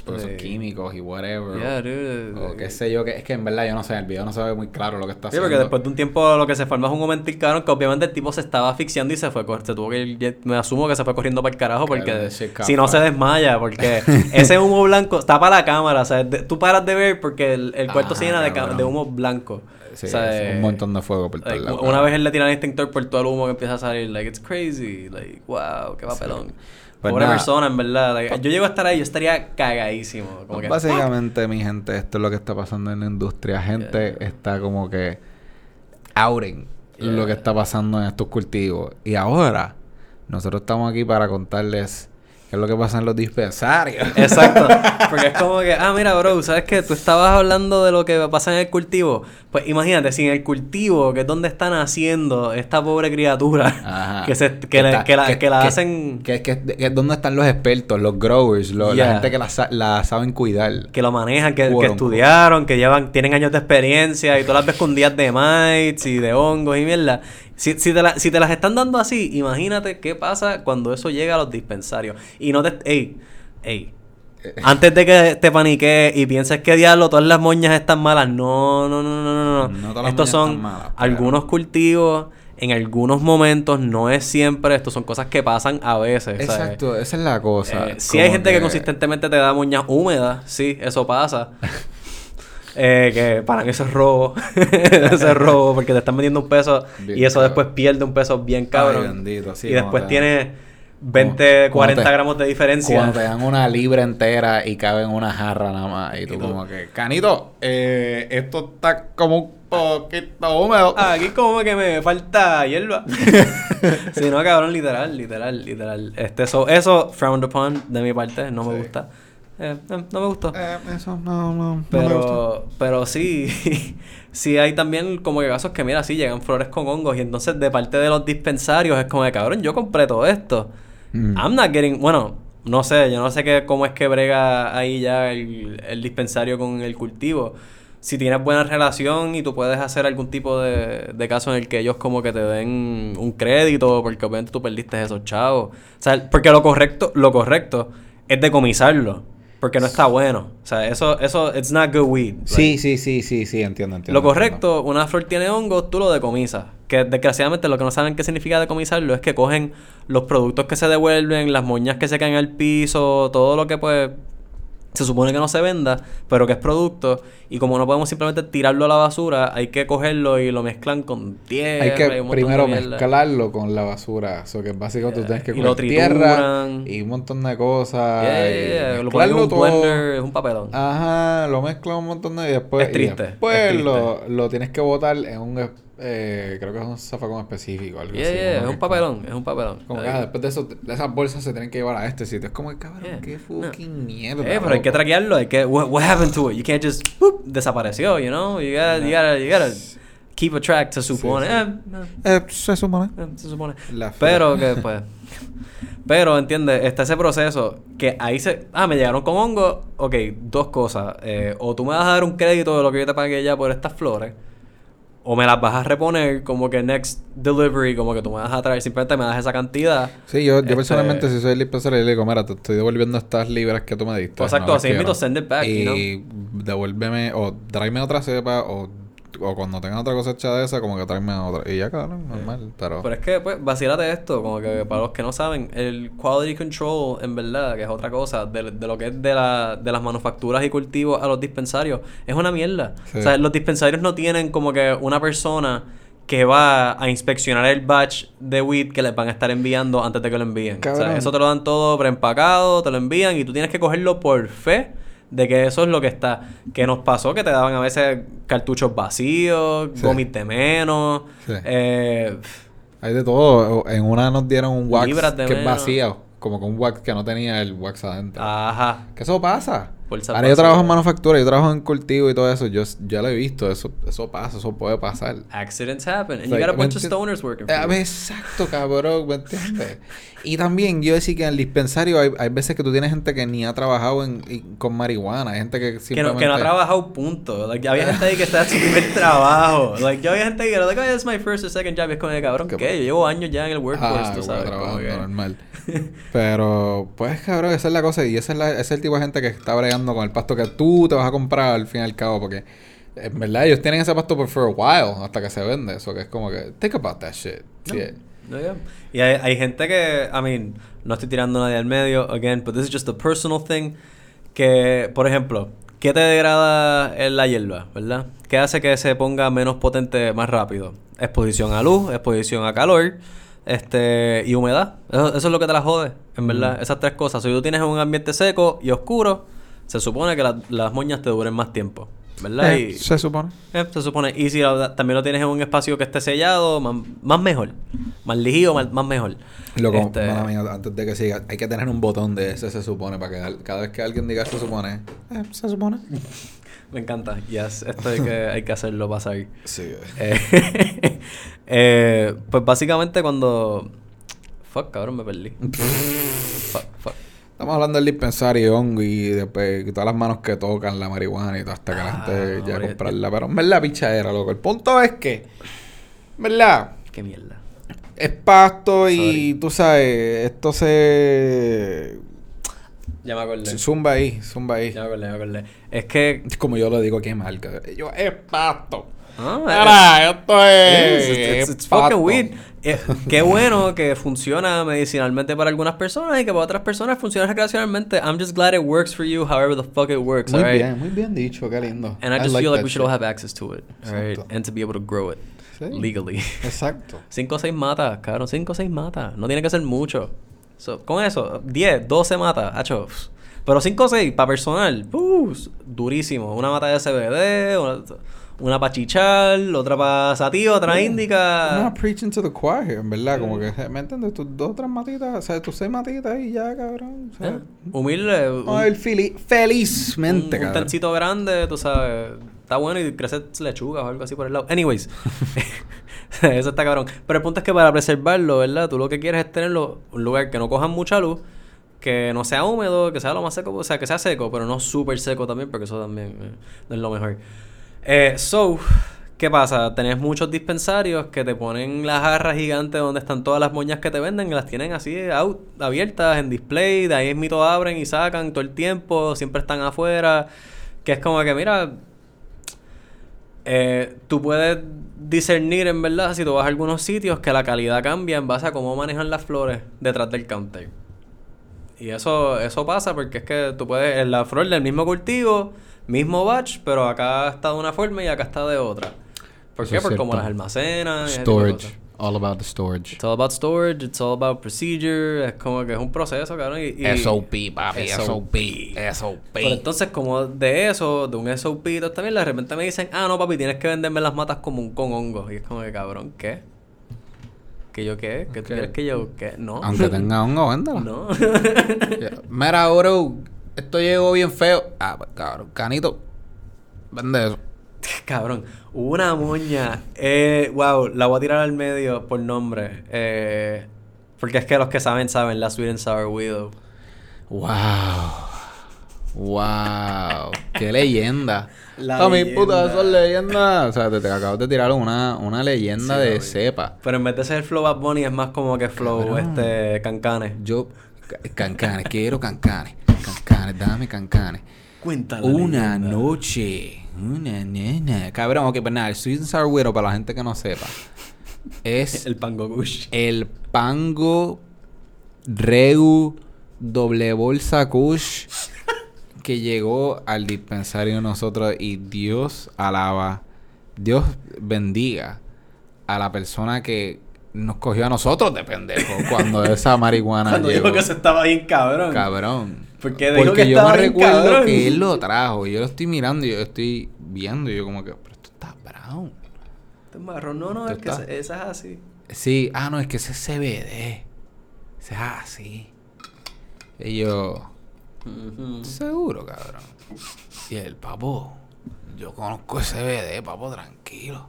S2: por esos
S1: Sí.
S2: químicos y whatever.
S1: Yeah, dude.
S2: o qué sé yo que es que en verdad yo no sé el video no se ve muy claro lo que está
S1: Sí,
S2: haciendo.
S1: porque después de un tiempo lo que se forma es un momento cabrón que obviamente el tipo se estaba asfixiando y se fue se tuvo que ir, me asumo que se fue corriendo para el carajo porque si no se desmaya porque ese humo blanco tapa la cámara o sea de- tú paras de ver porque el, el cuarto se
S2: Ah,
S1: llena de, de humo blanco.
S2: Sí,
S1: o sea,
S2: es
S1: eh,
S2: un montón de fuego por todos
S1: like,
S2: lados
S1: una vez él le tira el extintor por todo el humo que empieza a salir like it's crazy like wow qué papelón
S2: Pues
S1: pobre
S2: nada.
S1: persona en verdad like, yo llego a estar ahí yo estaría cagadísimo como que
S2: Básicamente, mi gente, esto es lo que está pasando en la industria. Gente
S1: Yeah.
S2: está como que outing
S1: Yeah.
S2: lo que está pasando en estos cultivos. Y ahora, nosotros estamos aquí para contarles qué es lo que pasa en los dispensarios.
S1: Exacto. Porque es como que, ah, mira, bro, ¿sabes qué? Tú estabas hablando de lo que pasa en el cultivo. Pues imagínate, si en el cultivo, que es donde están haciendo esta pobre criatura,
S2: Ajá.
S1: que, se, que, le-
S2: está-
S1: que la, que la hacen,
S2: Que, que, que- ¿Dónde están los expertos, los growers, lo-
S1: Yeah.
S2: la gente que la, la saben cuidar?
S1: que lo manejan, que, que estudiaron, que llevan, tienen años de experiencia y tú las ves con días de mites y de hongos y mierda. Si, si, te la- si te las están dando así, imagínate qué pasa cuando eso llega a los dispensarios. Y no te... Ey, ey. Antes de que te paniques y pienses que diablo, todas las moñas están malas. No, no, no, no, no. no.
S2: No todas las
S1: Estos son
S2: malas, pero-
S1: algunos cultivos en algunos momentos, no es siempre. Estos son cosas que pasan a veces. ¿sabes?
S2: Exacto, esa es la cosa.
S1: Eh, sí hay gente que... consistentemente te da moñas húmedas, sí, eso pasa. Eh, que para mí eso es robo. eso es robo porque te están vendiendo un peso
S2: Bien
S1: y eso
S2: cabrón.
S1: después pierde un peso bien cabrón.
S2: Ay, bendito, sí,
S1: y después tiene 20,
S2: como- como
S1: 40
S2: te-
S1: gramos de diferencia.
S2: Cuando te dan una libra entera y cabe en una jarra nada más. Y tú
S1: Y tú-
S2: como que, Canito, eh, esto está como un poquito húmedo.
S1: Ah, aquí como que me falta hierba. si no, cabrón, literal, literal, literal. Este, eso, eso, frowned upon de mi parte, no me gusta. Eh, no me gustó.
S2: Eh, eso no, no, no me gusta.
S1: Pero, pero sí, sí hay también como que casos que, mira, sí, llegan flores con hongos y entonces de parte de los dispensarios es como de, cabrón, yo compré todo esto.
S2: Mm.
S1: I'm not getting, bueno, no sé, yo no sé qué, cómo es que brega ahí ya el, el dispensario con el cultivo. Si tienes buena relación y tú puedes hacer algún tipo de, de caso en el que ellos como que te den un crédito porque obviamente tú perdiste esos chavos. O sea, porque lo correcto, lo correcto es decomisarlo. Porque no está bueno. O sea, eso, eso, it's not good weed.
S2: Sí, sí, sí, sí, sí, entiendo, entiendo.
S1: Lo correcto, una flor tiene hongos, tú lo decomisas. Que desgraciadamente lo que no saben qué significa decomisarlo es que cogen los productos que se devuelven, las moñas que se caen al piso, todo lo que pues se supone que no se venda, pero que es producto. Y como no podemos simplemente tirarlo a la basura, hay que cogerlo y lo mezclan con tierra.
S2: Hay
S1: y
S2: que
S1: un
S2: primero
S1: de
S2: mezclarlo con la basura. Eso que básicamente tú tienes que
S1: Y lo
S2: coger tierra y un montón de cosas.
S1: Yeah, yeah, yeah. Lo ponen en un
S2: todo.
S1: blender, es un papelón.
S2: Ajá, lo mezclas un montón de y después.
S1: Es triste,
S2: y después
S1: es triste.
S2: Lo, lo tienes que botar en un. Eh, creo que es un zafacón específico. Algo
S1: Yeah,
S2: así,
S1: yeah,
S2: como
S1: es
S2: que
S1: un papelón, es un papelón.
S2: Como que ah, después de eso, de esas bolsas se tienen que llevar a este sitio. Es como, cabrón,
S1: Yeah.
S2: qué
S1: No.
S2: fucking mierda.
S1: Eh, pero hay que traquearlo, hay que what, what happened to it? You can't just boop, desapareció, you know? You gotta, you gotta, you gotta keep a track, se supone.
S2: sí.
S1: Eh, no,
S2: Eh, se supone.
S1: eh, se supone.
S2: La
S1: Pero que pues pero entiende, está ese proceso que ahí se ah, me llegaron con hongo, ok, dos cosas, eh, o tú me vas a dar un crédito de lo que yo te pagué ya por estas flores o me las vas a reponer como que next delivery, como que tú me vas a traer, simplemente me das esa cantidad.
S2: Sí, yo, yo
S1: Este-
S2: personalmente, si soy el dispensario, le digo, mira, te estoy devolviendo estas libras que tú me diste.
S1: Pues exacto,
S2: no
S1: así
S2: quiero.
S1: send it back,
S2: Y
S1: you
S2: devuélveme, o tráeme otra cepa, o, o cuando tenga otra cosecha de esa, como que tráeme otra. Y ya, cabrón, normal. Pero,
S1: Pero es que, pues, vacílate esto, como que para los que no saben, el quality control, en verdad, que es otra cosa, de, de lo que es de, la, de las manufacturas y cultivos a los dispensarios, es una mierda.
S2: Sí.
S1: O sea, los dispensarios no tienen como que una persona que va a inspeccionar el batch de weed que les van a estar enviando antes de que lo envíen. O sea, eso te lo dan todo preempacado, te lo envían y tú tienes que cogerlo por fe de que eso es lo que está. Que nos pasó que te daban a veces cartuchos vacíos,
S2: Sí.
S1: gomis de menos,
S2: Sí.
S1: eh,
S2: hay de todo. En una nos dieron un wax que es vacío. Como que un wax que no tenía el wax adentro.
S1: Ajá.
S2: Que eso pasa.
S1: Bolsas
S2: Ahora yo trabajo en manufactura, yo trabajo en cultivo y todo eso. Yo ya lo he visto, eso, eso pasa, eso puede pasar.
S1: Accidents happen. And you
S2: Like,
S1: got a bunch
S2: ¿me
S1: of stoners working for you.
S2: Exacto, cabrón, ¿me entiendes? Y también yo decía que en el dispensario hay, hay veces que tú tienes gente que ni ha trabajado en, con marihuana, hay gente que
S1: Que no,
S2: simplemente...
S1: que no ha trabajado, punto. Like, había gente ahí que está en su primer trabajo. Like, yo había gente que era like, oh, it's my first or second job. Y es como, cabrón,
S2: ¿Qué.
S1: Yo llevo años ya en el workforce,
S2: Ah,
S1: tú sabes. que-
S2: normal. Pero, pues, cabrón, esa es la cosa. Y ese es, la- ese es el tipo de gente que está bregando con el pasto que tú te vas a comprar al fin y al cabo. Porque, en verdad, ellos tienen ese pasto por for a while hasta que se vende. Eso que es como que, think about that shit.
S1: No, yeah. Y hay, hay gente que, I mean, no estoy tirando a nadie al medio, again, but this is just a personal thing. Que, por ejemplo, ¿qué te degrada en la hierba, verdad? ¿Qué hace que se ponga menos potente más rápido? Exposición a luz, exposición a calor, este, y humedad. Eso, eso es lo que te la jode, en verdad. Esas tres cosas. Si tú tienes un ambiente seco y oscuro, se supone que la- las moñas te duren más tiempo, ¿verdad?
S2: Eh,
S1: Y-
S2: se supone.
S1: eh, se supone. Y si también lo tienes en un espacio que esté sellado, más, más mejor. Más ligido, más, más mejor.
S2: Loco,
S1: Este,
S2: mala mía, antes de que siga, hay que tener un botón de ese se supone para que cada vez que alguien diga se supone, eh, se supone.
S1: Me encanta. Yes, esto hay que, hay que hacerlo pasar.
S2: Sí.
S1: Eh, eh, pues básicamente cuando... Fuck, cabrón, me perdí.
S2: Estamos hablando del dispensario hongo y después todas las manos que tocan la marihuana y todo hasta que la
S1: Ah,
S2: gente llega a comprarla. Pero en verdad, pichadera, loco. El punto es que, en verdad,
S1: Qué mierda.
S2: es pasto y
S1: Sorry.
S2: tú sabes, esto se.
S1: Ya me acordé.
S2: Zumba ahí, zumba ahí.
S1: Ya me acordé, ya me acordé. Es que...
S2: Como yo lo digo, qué marca. Yo, es pasto.
S1: Ah,
S2: Mira, esto es.
S1: It's, it's-
S2: es
S1: it's fucking
S2: pasto.
S1: Eh, qué bueno que funciona medicinalmente para algunas personas y que para otras personas funciona recreacionalmente. I'm just glad it works for you however the fuck it works,
S2: Muy
S1: alright?
S2: bien, muy bien dicho, qué lindo.
S1: And I just feel like we should all
S2: shit.
S1: have access to it?
S2: Exacto.
S1: And to be able to grow it
S2: Sí.
S1: legally.
S2: Exacto.
S1: 5 o 6 matas, cabrón. 5 o 6 matas. No tiene que ser mucho. So, con eso, 10, 12 matas, hacho. Pero 5 o 6 para personal, uh, durísimo. Una mata de CBD, una, una para chichar, otra para sativa, otra índica.
S2: No, preaching to the choir, en verdad, como que, ¿me entiendes? Tus dos, tres matitas, o sea, tus seis matitas y ya, cabrón. O sea,
S1: Eh, Humilde. Un,
S2: feli- felizmente,
S1: un, un tancito grande, tú sabes. Está bueno y crece lechuga o algo así por el lado. Anyways. Eso está cabrón. Pero el punto es que para preservarlo, ¿verdad? Tú lo que quieres es tenerlo un lugar que no coja mucha luz, que no sea húmedo, que sea lo más seco, o sea, que sea seco, pero no súper seco también, porque eso también eh, no es lo mejor. Eh, so, ¿qué pasa? Tenés muchos dispensarios que te ponen las jarras gigantes donde están todas las moñas que te venden, y las tienen así out, abiertas en display, de ahí mismo abren y sacan todo el tiempo, siempre están afuera, que es como que, mira, eh, tú puedes discernir en verdad si tú vas a algunos sitios que la calidad cambia en base a cómo manejan las flores detrás del counter. Y eso, eso pasa porque es que tú puedes, la flor del mismo cultivo, mismo batch, pero acá está de una forma y acá está de otra. ¿Por qué? Por cómo las almacenan.
S2: Storage. All about the storage.
S1: It's all about storage, it's all about procedure, es como que es un proceso, cabrón. Y, y-
S2: SOP, papi, SOP. SOP.
S1: Pero entonces, como de eso, de un SOP también, de repente me dicen, ah, no, papi, tienes que venderme las matas como un, con hongos. Y es como que, cabrón, ¿qué? ¿Que yo qué? ¿Que tú
S2: ¿Qué?
S1: quieres que yo qué? No.
S2: Aunque tenga hongo, véndela.
S1: no.
S2: Mira, bro, esto llegó bien feo. Ah, pues, cabrón, canito. Vende eso.
S1: cabrón, una moña. Eh, wow, la voy a tirar al medio por nombre. Eh, porque es que los que saben, saben, la Sweet and Sour Widow.
S2: Wow. Wow. Qué leyenda.
S1: La
S2: A mi puta, son leyendas. O sea, te, te acabas de tirar una, una leyenda
S1: Sí,
S2: de cepa.
S1: Pero en vez de ser Flow Bad Bunny, es más como que Flow,
S2: Cabrón.
S1: este, Cancanes.
S2: Yo, ca- cancanes, quiero cancanes. Cancanes, dame cancanes.
S1: Cuéntala.
S2: Una noche. Una nena. Cabrón, ok, pues nada, el Sweet and Sour Widow, para la gente que no sepa, es
S1: El Pango Gush.
S2: el pango Regu doble bolsa Kush que llegó al dispensario de nosotros y Dios alaba, Dios bendiga a la persona que nos cogió a nosotros de pendejo cuando esa marihuana
S1: Cuando
S2: llegó.
S1: dijo que se estaba bien cabrón.
S2: Cabrón.
S1: Porque dijo
S2: Porque
S1: que
S2: yo me recuerdo que él lo trajo. Y yo lo estoy mirando y yo estoy viendo. Y yo como que, pero esto está brown.
S1: Este es marrón. No, no, es
S2: ¿Tú
S1: que se- esa es así.
S2: Sí, ah, no, es que ese es CBD. Ese es así. Y yo. Seguro, cabrón. Y el papo, yo conozco ese BD, papo, tranquilo.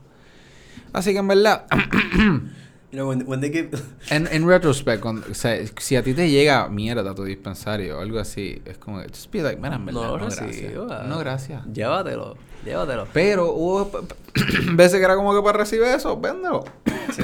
S2: Así que en verdad,
S1: You know, when, when they give...
S2: en, en retrospect, cuando- o sea, si a ti te llega mierda a tu dispensario o algo así, es como, just be like, mira, en verdad,
S1: no
S2: gracias. No, gracias.
S1: Llévatelo, llévatelo.
S2: Pero hubo veces que era como que para recibir eso, véndelo.
S1: Sí.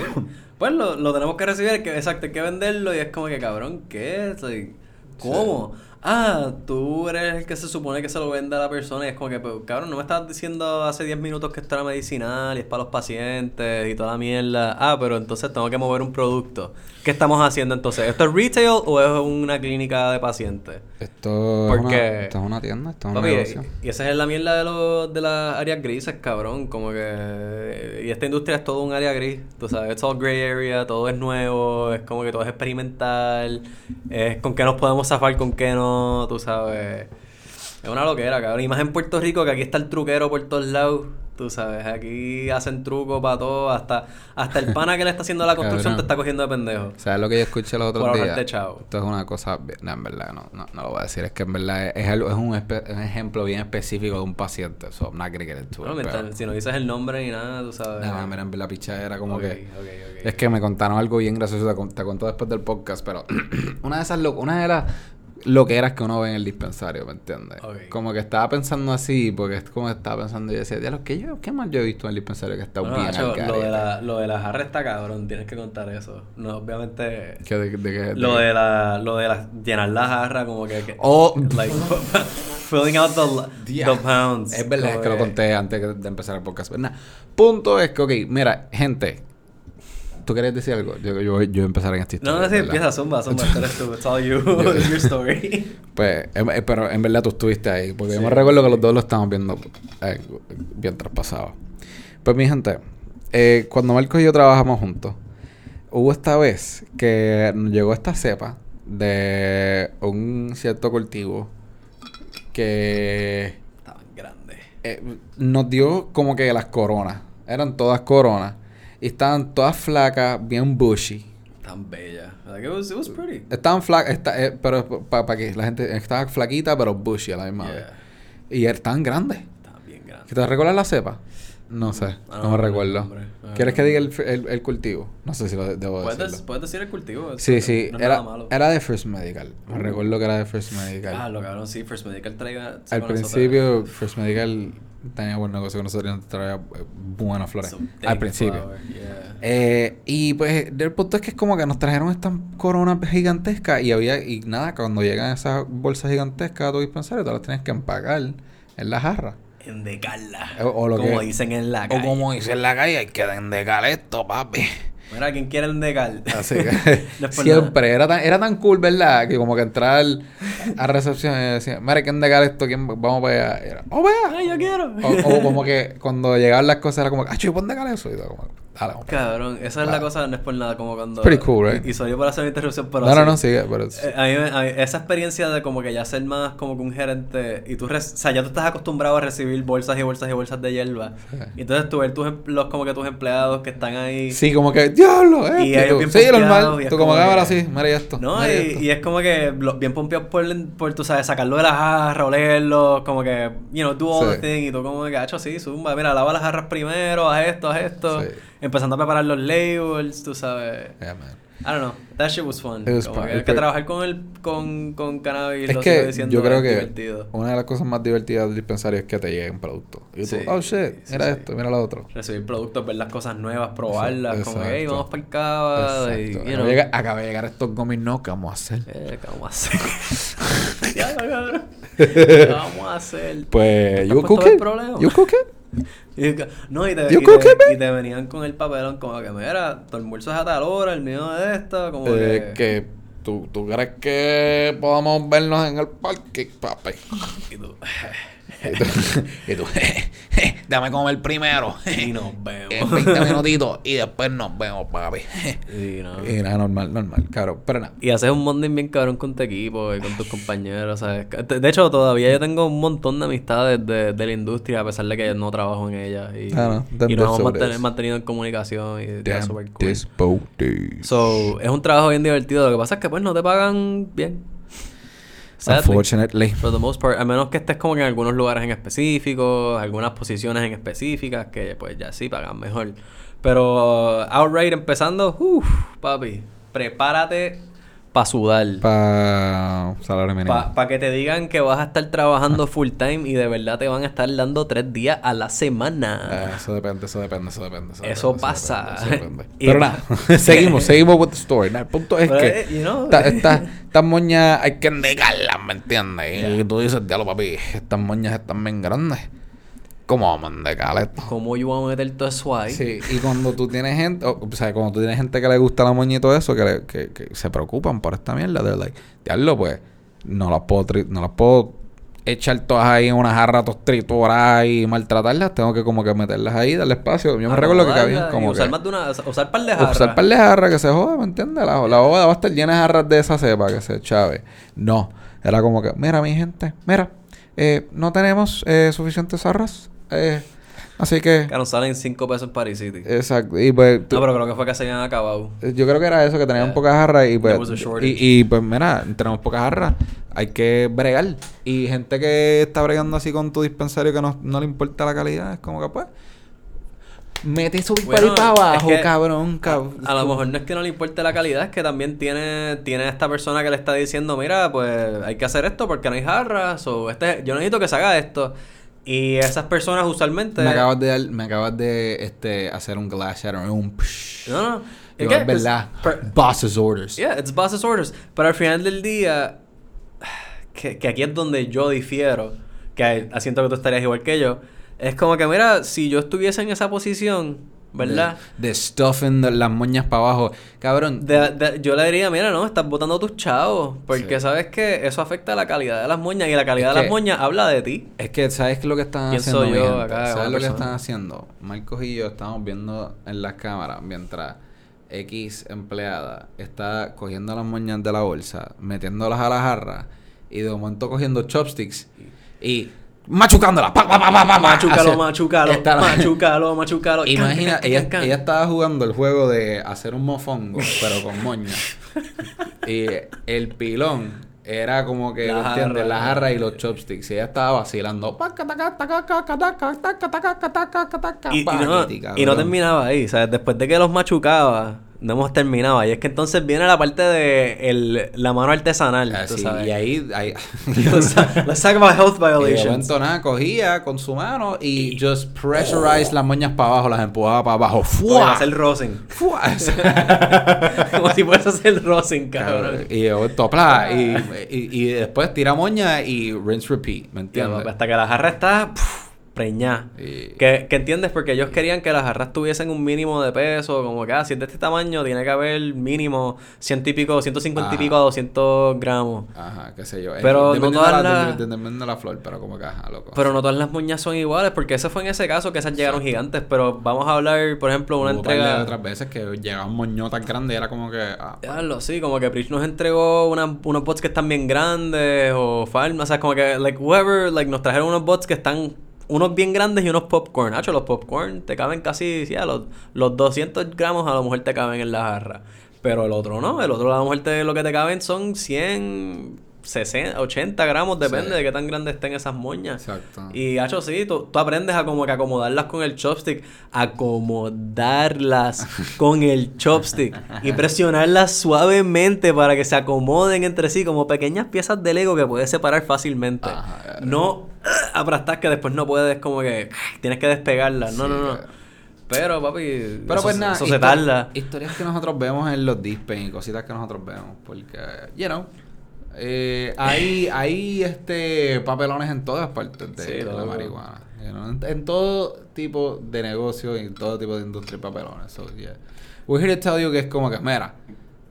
S1: Pues lo, lo tenemos que recibir, que, exacto, hay que venderlo y es como que, cabrón, ¿qué? Like, ¿Cómo? Ah, tú eres el que se supone que se lo vende a la persona y es como que, pues, cabrón, no me estabas diciendo hace 10 minutos que esto era medicinal y es para los pacientes y toda la mierda. Ah, pero entonces tengo que mover un producto. ¿Qué estamos haciendo entonces? ¿Esto es retail o es una clínica de pacientes?
S2: Esto,
S1: ¿Por
S2: es una,
S1: qué?
S2: esto es una tienda, esto es un
S1: Papi,
S2: negocio.
S1: y esa es la mierda de, los de las áreas grises, cabrón. Como que. Y esta industria es todo un área gris. Tú sabes, es all gray area, todo es nuevo, es como que todo es experimental. Es con qué nos podemos zafar, con qué no, tú sabes. Es una loquera, cabrón. Y más en Puerto Rico, que aquí está el truquero por todos lados. Tú sabes, aquí hacen trucos para todo. Hasta, hasta el pana que le está haciendo la construcción te está cogiendo de pendejo.
S2: ¿Sabes lo que yo escuché los otros
S1: Por
S2: días? Esto es una cosa, no, en verdad, no, no, no lo voy a decir. Es que en verdad es, es, un, espe- un ejemplo bien específico de un paciente. So, I'm not gonna get into
S1: mientras- si no dices el nombre ni nada, tú sabes.
S2: Nada, mira, en verdad, picha era como que... Es que me contaron algo bien gracioso, te, con- te contó después del podcast, pero una de esas una de las loqueras que uno ve en el dispensario, ¿me entiendes? Como que estaba pensando así, porque es como estaba pensando y yo decía, diablo, ¿qué, yo, ¿qué más yo he visto en el dispensario que está bien
S1: Nacho,
S2: al
S1: lo, de la, lo de la jarra está cabrón, tienes que contar eso. No, obviamente.
S2: ¿Qué de, de qué- de
S1: Lo de la, lo de la, llenar la jarra como que, que-
S2: Oh.
S1: like, filling out the, the pounds.
S2: Es verdad, es que lo conté antes que- de empezar el podcast. Nada, punto es que, ok, mira, gente, ¿tú querías decir algo? Yo, yo, yo empezar en esta
S1: No,
S2: historia.
S1: no, sí,
S2: ¿verdad?
S1: empieza, zumba, zumba, eres tú, it's all you, your story.
S2: Pues, em- eh, pero en verdad tú estuviste ahí, porque yo me recuerdo que los dos lo estábamos viendo eh, bien traspasado. Pues mi gente, eh, cuando Marco y yo trabajamos juntos, hubo esta vez que nos llegó esta cepa de un cierto cultivo que
S1: Estaban grandes.
S2: eh, nos dio como que las coronas. Eran todas coronas. Y estaban todas flacas, bien bushy.
S1: Tan bella. Like, it was, it was pretty.
S2: Estaban flacas, esta- eh, pero para que la gente estaba flaquita, pero bushy a la misma vez.
S1: Yeah.
S2: Y estaban grandes.
S1: Estaban bien grandes.
S2: ¿Que ¿Te recuerdas la cepa? No sé,
S1: Ah,
S2: no,
S1: no,
S2: me recuerdo.
S1: No,
S2: ¿Quieres que diga el, el, el cultivo? No sé si lo de- debo
S1: ¿Puedes,
S2: decirlo.
S1: puedes decir el cultivo.
S2: Sí, sí,
S1: no
S2: era, era de First Medical. Me recuerdo que era de First Medical.
S1: Ah, lo cabrón, sí, First Medical traiga.
S2: Al principio, First Medical tenía buen negocio con nosotros y nos traía eh, buenas flores. Al principio. Eh, y pues el punto es que es como que nos trajeron estas coronas gigantescas y había, y nada, cuando llegan esas bolsas gigantescas a tu dispensario, tú las tienes que empacar en la jarra.
S1: Endecarla.
S2: O- o lo
S1: como
S2: que-
S1: dicen en la
S2: O
S1: calle.
S2: como dice en la calle, hay que endecar esto, papi.
S1: Mira, ¿quién quiere endecar?
S2: Así que siempre era tan, era tan cool, ¿verdad? Que como que entrar a recepción y decir, mira, hay que endecar esto, ¿quién, vamos para allá. Y era, oh, vea.
S1: Ay, yo quiero.
S2: O, o como que cuando llegaban las cosas era como, ah, chico, pon endecar eso. Y todo como, dale.
S1: Cabrón, esa es
S2: Ah.
S1: la cosa, no es por nada, como cuando...
S2: Pretty cool, right?
S1: Y, y soy yo para hacer una interrupción, pero
S2: No, no,
S1: sí.
S2: no, sigue, pero...
S1: Eh, a mí a mí- esa experiencia de como que ya ser más como que un gerente y tú, res- o sea, ya tú estás acostumbrado a recibir bolsas y bolsas y bolsas de hierba.
S2: Sí.
S1: Y entonces tú ver tus, los, como que tus empleados que están ahí...
S2: Sí, como que, diablo, eh.
S1: Y ellos bien
S2: sí, normal. Tú como
S1: como
S2: que ahora
S1: que-
S2: sí, mira esto.
S1: No,
S2: mira
S1: y,
S2: esto.
S1: y es como que bien pompeados por, por, tú sabes, sacarlo de la jarra, olerlo, como que, you know, do all
S2: Sí.
S1: the thing, y tú como que, hacho, sí, zumba, mira, lava las jarras primero, haz esto, haz esto,
S2: Sí.
S1: Empezando a preparar los labels, tú sabes.
S2: Yeah, man.
S1: I don't know, that shit was fun.
S2: It was
S1: Como
S2: fun.
S1: que,
S2: It
S1: que trabajar con el, con, con cannabis
S2: Es
S1: lo
S2: que
S1: diciendo,
S2: yo creo que
S1: divertido.
S2: una de las cosas más divertidas del dispensario es que te lleguen productos. Y tú,
S1: Sí,
S2: oh shit,
S1: sí,
S2: mira
S1: sí.
S2: esto, mira lo otro.
S1: Recibir productos, ver las cosas nuevas, probarlas, como que, hey,
S2: exacto.
S1: vamos para el cava, y,
S2: Exacto.
S1: you
S2: Acaba
S1: know.
S2: de llegar- acaba de llegar estos gomis no, ¿qué vamos a hacer?
S1: Eh, ¿qué vamos a hacer? Ya, cabrón. ¿Qué vamos a hacer?
S2: Pues,
S1: ¿Estás
S2: you cook it? You cook it?
S1: Y no, y te, y, te, y te venían con el papelón como que, mira, tu almuerzo es a tal hora, el mío es esto, como
S2: Eh,
S1: que...
S2: que tú, tú crees que podamos vernos en el parque, papi.
S1: Y tú,
S2: Y tú, dame comer primero.
S1: y nos vemos.
S2: En 20 minutitos y después nos vemos, papi.
S1: No.
S2: Y nada, normal, normal, claro. Pero nada.
S1: Y haces un bonding bien cabrón con tu equipo y con tus compañeros, ¿sabes? De hecho, todavía yo tengo un montón de amistades de, de la industria, a pesar de que no trabajo en ella. Y,
S2: Ah, no,
S1: y nos hemos manten- mantenido en comunicación y
S2: Damn
S1: súper cool. So, es un trabajo bien divertido. Lo que pasa es que, pues, no te pagan bien. Sadly.
S2: Unfortunately.
S1: For the most part, a menos que estés como que en algunos lugares en específico, algunas posiciones en específicas que pues ya sí pagan mejor. Pero outright empezando, uff, papi, prepárate para sudar.
S2: Para salario mínimo.
S1: Para que te digan que vas a estar trabajando full time y de verdad te van a estar dando tres días a la semana.
S2: Eh, eso depende, eso depende, eso depende. Eso,
S1: Eso
S2: depende,
S1: pasa.
S2: eso depende, eso depende.
S1: Y-
S2: Pero nada, seguimos, seguimos with the story. Nah, el punto es
S1: Pero,
S2: que
S1: eh, you know.
S2: esta- esta- estas moñas hay que negarlas, ¿me entiendes? Y tú dices, diablo, papi, estas moñas están bien grandes. ¿Cómo vamos a endecar esto?
S1: ¿Cómo yo voy a meter todo eso ahí?
S2: Sí, y cuando tú tienes gente, o, o sea, cuando tú tienes gente que le gusta la moña y todo eso, que, le- que, que se preocupan por esta mierda, they're like, diablo, pues, no las puedo, tri- no las puedo echar todas ahí en una jarra, todas triturar y maltratarlas, tengo que como que meterlas ahí, darle espacio. Yo me recuerdo que
S1: y
S2: como
S1: usar
S2: que...
S1: más de una, usar par de jarras.
S2: Usar par de jarras que se joda, ¿me entiendes? La, la boda va a estar llena de jarras de esa cepa que se chave. No, era como que, mira mi gente, mira, eh, no tenemos eh, suficientes jarras, eh, así que...
S1: Que nos salen 5 pesos en Paris City.
S2: Exacto, y pues... tú-
S1: no, pero creo que fue que se habían acabado.
S2: yo creo que era eso, que tenían
S1: Yeah.
S2: pocas jarras y pues... Y, y, pues mira, tenemos pocas jarras, hay que bregar. Y gente que está bregando así con tu dispensario que no, no le importa la calidad, es como que pues... Mete
S1: Bueno,
S2: para abajo,
S1: es que
S2: cabrón, cabrón.
S1: A lo mejor no es que no le importe la calidad, es que también tiene, tiene esta persona que le está diciendo, mira, pues hay que hacer esto porque no hay jarras, o este, yo necesito que se haga esto. Y esas personas usualmente...
S2: Me acabas de dar- me acabas de este hacer un glass shatter, un psh.
S1: No, no.
S2: Digo,
S1: Es
S2: verdad.
S1: per-
S2: Boss's orders.
S1: Yeah, it's boss's orders. Pero al final del día, que, que aquí es donde yo difiero, que siento que tú estarías igual que yo, es como que, mira, si yo estuviese en esa posición, ¿verdad?
S2: De, de stuffing de las moñas para abajo. Cabrón.
S1: De- de- yo le diría, mira, no, estás botando tus chavos. Porque
S2: Sí.
S1: sabes que eso afecta la calidad de las moñas y la calidad
S2: Es
S1: de las moñas habla de ti.
S2: Es que, ¿sabes qué lo que están
S1: ¿Quién
S2: haciendo? mi
S1: yo
S2: gente?
S1: acá,
S2: ¿Sabes lo que están haciendo? Marcos y yo estamos viendo en las cámaras mientras X empleada está cogiendo las moñas de la bolsa, metiéndolas a la jarra y de momento cogiendo chopsticks y machucándolas. Pa, pa, pa, pa, pa, pa.
S1: Machucalo,
S2: Así-
S1: machucalo,
S2: la-
S1: machucalo, machucalo.
S2: Imagina,
S1: Can, can,
S2: ella,
S1: can, can.
S2: ella estaba jugando el juego de hacer un mofongo, pero con moña. y el pilón era como que,
S1: La
S2: ¿me entiendes?
S1: jarra.
S2: La jarra y los chopsticks. Y ella estaba vacilando.
S1: Y, y no, y no terminaba ahí, ¿sabes? Después de que los machucaba, no hemos terminado. Y es que entonces viene la parte de el, la mano artesanal, tú
S2: Así,
S1: sabes.
S2: Ah, y ahí, ahí
S1: let's, let's talk about health
S2: y de
S1: violations.
S2: momento nada, cogía con su mano y just pressurized las moñas para abajo, las empujaba para abajo. ¡Fua!
S1: hacer rosin.
S2: ¡Fua!
S1: Como si fueras a hacer rosin, cabrón.
S2: Y de momento, pla, y, y, y después tira moña y rinse repeat, ¿me entiendes?
S1: hasta que la jarra está puf, preñada.
S2: Y-
S1: Que, que entiendes, porque ellos querían que las jarras tuviesen un mínimo de peso, como que, ah, si es de este tamaño, tiene que haber mínimo ciento y pico, 150 y
S2: Ajá.
S1: pico a 200 gramos.
S2: Ajá, qué sé yo.
S1: Pero no todas las-
S2: de- Depende de la flor, pero como que ajá, loco.
S1: Pero no todas las moñas son iguales, porque ese fue en ese caso que esas llegaron gigantes. Pero vamos a hablar, por ejemplo, una
S2: Hubo par de
S1: entrega.
S2: otras veces que llegaban moñotas grandes y era como que... Ah,
S1: sí, como que Preach nos entregó una- unos bots que están bien grandes o Farm, o sea, como que, like, whoever, like, nos trajeron unos bots que están, unos bien grandes y unos popcorn. Hacho, los popcorn te caben casi, sí, a los, los 200 gramos a lo mejor te caben en la jarra. Pero el otro no, el otro a lo mejor te, lo que te caben son 100, 60, 80 gramos, depende
S2: Sí.
S1: de qué tan grandes estén esas moñas.
S2: Exacto.
S1: Y, hacho, sí, tú, tú aprendes a como que acomodarlas con el chopstick. Acomodarlas con el chopstick. Y presionarlas suavemente para que se acomoden entre sí como pequeñas piezas de Lego que puedes separar fácilmente.
S2: Ajá,
S1: no aplastar que después no puedes como que tienes que despegarlas. No,
S2: Sí,
S1: no, no. Pero, papi,
S2: Pero
S1: eso,
S2: pues nada,
S1: eso se
S2: histo-
S1: tarda.
S2: historias que nosotros vemos en los dispen y cositas que nosotros vemos. Porque, you know, eh, hay, hay este papelones en todas partes de
S1: Sí,
S2: la marihuana. you know, en, en todo tipo de negocio y en todo tipo de industria papelones. So, yeah. We're here to tell you que es como que, mira,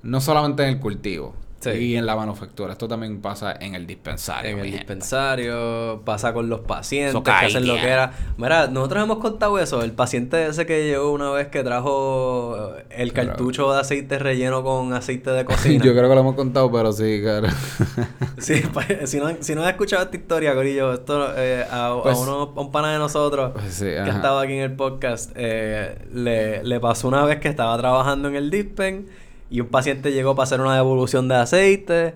S2: no solamente en el cultivo
S1: Sí.
S2: y en la manufactura, esto también pasa en el dispensario.
S1: En el
S2: gente.
S1: dispensario, pasa con los pacientes que hacen lo que era. Mira, nosotros hemos contado eso. El paciente ese que llegó una vez que trajo el
S2: Claro.
S1: cartucho de aceite relleno con aceite de cocina.
S2: Yo creo que lo hemos contado, pero sí, claro.
S1: Sí, pa- si no, si no has escuchado esta historia, Corillo, esto eh, a, a
S2: Pues-
S1: uno, a un pana de nosotros
S2: Pues sí,
S1: que estaba aquí en el podcast, eh, le, le pasó una vez que estaba trabajando en el Dispen y un paciente llegó para hacer una devolución de aceite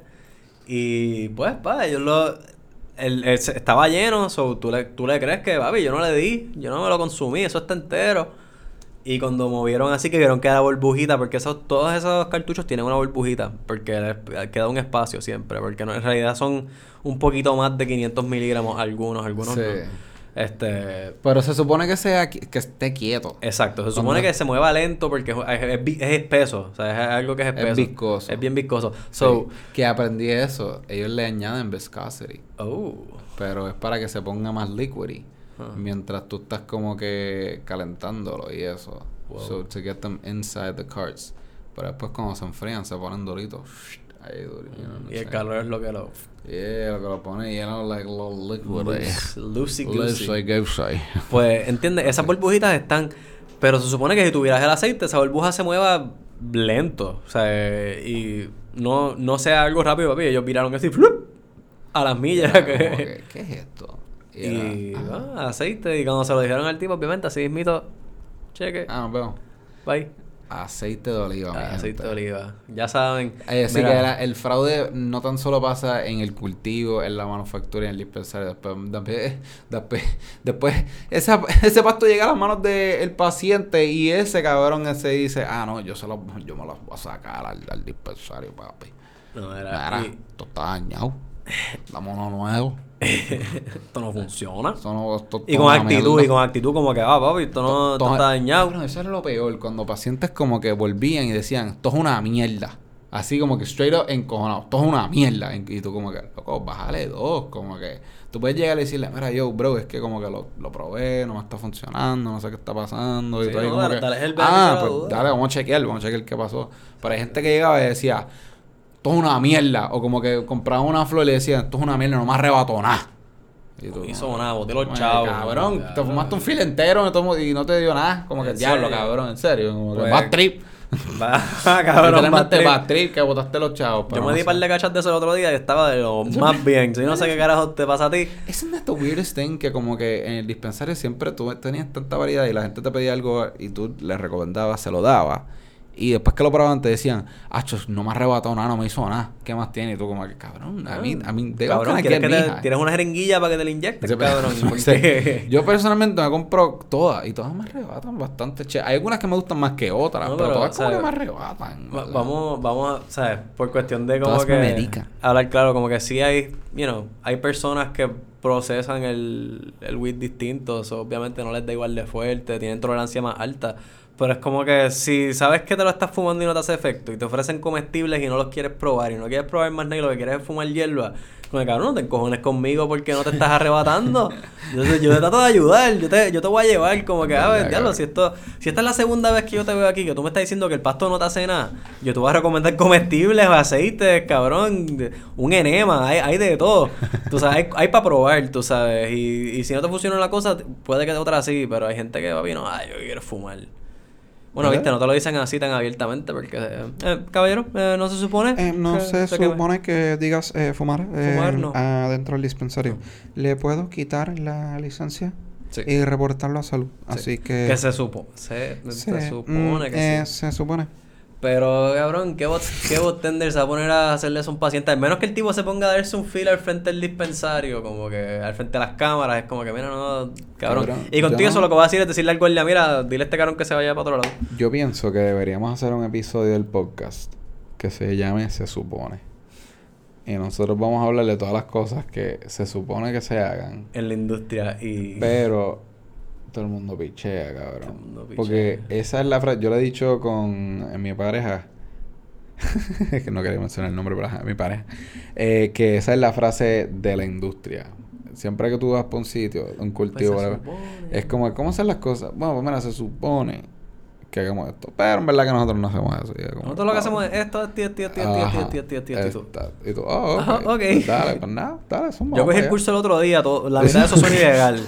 S1: Y pues, pa, ellos lo. El, el- estaba lleno, so, tú, le, tú le crees que, papi, yo no le di, yo no me lo consumí, eso está entero. Y cuando movieron así que vieron que era burbujita, porque esos, todos esos cartuchos tienen una burbujita, porque queda un espacio siempre, porque no, en realidad son un poquito más de 500 miligramos algunos, algunos
S2: Sí.
S1: no. Este,
S2: Pero se supone que sea que esté quieto.
S1: Exacto, se supone que se mueva lento porque es, es, es espeso, o sea, es algo que es
S2: Es
S1: espeso.
S2: viscoso.
S1: Es bien viscoso.
S2: Sí.
S1: So,
S2: que aprendí eso. Ellos le añaden viscosity.
S1: oh,
S2: Pero es para que se ponga más liquidy. Mientras tú estás como que calentándolo y eso.
S1: Wow.
S2: So to get them inside the carts. Pero después cuando se enfrían se ponen doritos. Ahí
S1: y el calor es lo que lo
S2: Yeah, lo que lo pone lleno like little liquid.
S1: loose, loosey
S2: Loosey
S1: goosey.
S2: goosey.
S1: Pues, ¿entiendes? Esas burbujitas están. Pero se supone que si tuvieras el aceite, esa burbuja se mueva lento. O sea, y no, no sea algo rápido, papi. Ellos viraron así, ¡flup! a las millas. Que,
S2: ¿Qué es esto?
S1: y
S2: ah.
S1: ah, aceite. Y cuando se lo dijeron al tipo, obviamente, así mismito, cheque,
S2: Ah, nos vemos.
S1: bye.
S2: Aceite de oliva,
S1: Ah, aceite
S2: gente.
S1: de oliva. Ya saben.
S2: Así
S1: Mira,
S2: que el fraude no tan solo pasa en el cultivo, en la manufactura y en el dispensario. Después, después, después, después esa- ese pasto llega a las manos del paciente y ese cabrón ese dice, ah, no, yo, se lo, yo me los voy a sacar al, al dispensario, papi.
S1: No, era.
S2: Mira,
S1: y-
S2: esto está dañado. Uno nuevo.
S1: Esto no funciona.
S2: Esto no, esto-
S1: Y con actitud,
S2: mierda.
S1: y con actitud como que, ah, papi, esto no esto
S2: Todo-
S1: está dañado.
S2: Cabrón, eso era lo peor. Cuando pacientes como que volvían y decían, esto es una mierda. Así como que straight up encojonado. Esto es una mierda. Y tú como que, loco, bájale dos. Como que tú puedes llegar y decirle, mira, yo, bro, es que como que lo, lo probé, no me está funcionando, no sé qué está pasando. Y tú ahí como
S1: dale-
S2: que,
S1: dale el beneficio
S2: ah, pues
S1: duda".
S2: dale, vamos a chequear, vamos a chequear qué pasó. Pero hay gente que llegaba y decía, esto es una mierda. O como que compraba una flor y le decían, esto es una mierda, no me arrebató nada. Y
S1: No hizo nada, boté los chavos.
S2: Cabrón, te fumaste un fil entero y no te dio nada. Como que
S1: ¿En
S2: diablo,
S1: serio?
S2: cabrón, en serio. Como que
S1: Pues,
S2: bad trip.
S1: Va, cabrón, bad trip.
S2: bad trip que botaste los chavos.
S1: Yo me di
S2: sé.
S1: par de cachas de eso el otro día y estaba de lo más bien. Si no sé qué carajo te pasa a ti.
S2: Isn't that the weirdest thing que como que en el dispensario siempre tú tenías tanta variedad y la gente te pedía algo y tú le recomendabas, se lo dabas. Y después que lo probaban te decían, acho, no me arrebató nada, no me hizo nada. ¿Qué más tiene? Y tú como que, cabrón, a mí, a mí,
S1: Cabrón,
S2: kinda
S1: ¿quieres
S2: get
S1: que
S2: me
S1: te,
S2: high.
S1: tienes una jeringuilla para que te la inyectes, cabrón? Porque-.
S2: Yo personalmente me compro todas y todas me arrebatan bastante. Che. Hay algunas que me gustan más que otras,
S1: No,
S2: pero,
S1: pero,
S2: todas como
S1: o sea,
S2: que me arrebatan.
S1: Vamos, vamos a, ¿sabes? Por cuestión de como
S2: Todas
S1: que...
S2: me.
S1: Hablar claro, como que sí hay, you know, hay personas que procesan el, el weed distinto, so, obviamente no les da igual de fuerte, tienen tolerancia más alta, pero es como que si sabes que te lo estás fumando y no te hace efecto, y te ofrecen comestibles y no los quieres probar, y no quieres probar más lo que quieres es fumar hierba, como que cabrón, no te encojones conmigo porque no te estás arrebatando. Yo, te- yo te trato de ayudar, yo te, yo te voy a llevar como que, a ver, diablo, si esto, si esta es la segunda vez que yo te veo aquí, que tú me estás diciendo que el pasto no te hace nada, yo te voy a recomendar comestibles, aceites, cabrón, un enema, hay, hay de todo. Tú sabes, hay, hay para probar, tú sabes. Y, y si no te funciona una cosa, puede que de otra sí, pero hay gente que va bien, ay, yo quiero fumar. Bueno, viste, no te lo dicen así tan abiertamente porque, eh, caballero, eh, no se supone.
S3: Eh, no
S1: que
S3: se supone que digas eh, fumar,
S1: Fumar, no.
S3: adentro del dispensario. ¿Le puedo quitar la licencia?
S1: Sí.
S3: Y reportarlo a salud.
S1: Sí.
S3: Así que...
S1: Que se supo. Se, se
S3: se-
S1: supone
S3: mm,
S1: que sí.
S3: Se supone.
S1: Pero, cabrón, ¿qué, bot, qué botender se va a poner a hacerle eso a un paciente? Al menos que el tipo se ponga a darse un feel al frente del dispensario, como que al frente de las cámaras, es como que, mira, no, cabrón.
S3: Cabrón,
S1: y contigo eso
S3: no-
S1: lo que va a decir es decirle al guardia, mira, dile a este cabrón que se vaya para otro lado.
S2: Yo pienso que deberíamos hacer un episodio del podcast que se llame Se supone. Y nosotros vamos a hablar de todas las cosas que se supone que se hagan.
S1: En la industria y...
S2: Pero todo el mundo pichea, cabrón.
S1: Todo el mundo pichea.
S2: Porque esa es la frase. Yo le he dicho con en mi pareja. Es que no quería mencionar el nombre, pero mi pareja. eh, que esa es la frase de la industria. Siempre que tú vas por un sitio, un cultivo,
S1: Pues
S2: es como, ¿cómo hacen las cosas? Bueno, pues mira, se supone que hagamos esto. Pero en verdad que nosotros no hacemos eso. Como,
S1: Nosotros lo que
S2: ah,
S1: hacemos es esto, tío, tío, tío, tío, tío,
S2: Ajá.
S1: tío, tío, tío, tío, tío.
S2: Esta- Y tú, oh, ok.
S1: Ajá.
S2: Pues dale, pues nada, dale, zumba,
S1: Yo cogí el curso el otro día, todo, la mitad de eso suena ilegal.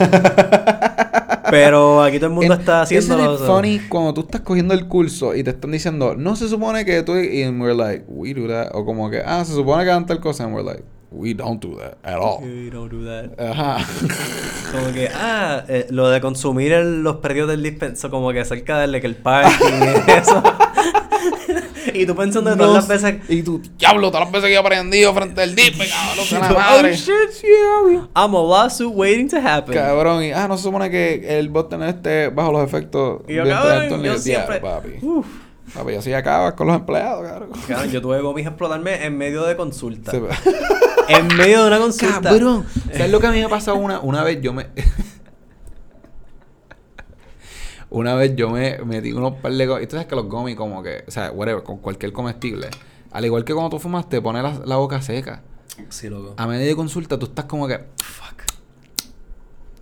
S1: Pero aquí todo el mundo
S2: En-
S1: está haciéndolo.
S2: Isn't it funny cuando tú estás cogiendo el curso y te están diciendo, no se supone que tú. Y we're like, we do that. O como que, ah, se supone que hagan tal cosa. And we're like, we don't do that at all.
S1: We don't do that.
S2: Ajá.
S1: Como que, ah, eh, lo de consumir el- los predios del dispenso, como que cerca de que el parking y eso. y tú pensando de todas las veces...
S2: Y tú, diablo, todas las veces que he aprendido frente al dip, cabrón,
S1: tú,
S2: madre.
S1: Oh shit,
S2: obvio.
S1: I'm a lawsuit waiting to happen.
S2: Cabrón, y ah, no se supone que el botón esté bajo los efectos
S1: Y yo,
S2: de
S1: cabrón, yo siempre-
S2: Diablo, papi.
S1: Uf.
S2: Papi, así acabas con los empleados, cabrón.
S1: Cabrón, yo tuve gomis explotarme en medio de consulta.
S2: Se-
S1: En medio de una consulta.
S2: Cabrón, ¿sabes lo que a mí me pasó una, una vez? Yo me. una vez yo me metí unos par de. Y tú sabes que los gomis, como que. O sea, whatever, con cualquier comestible. Al igual que cuando tú fumas, te pone la, la boca seca.
S1: Sí, loco.
S2: A medida de consulta, tú estás como que.
S1: Fuck.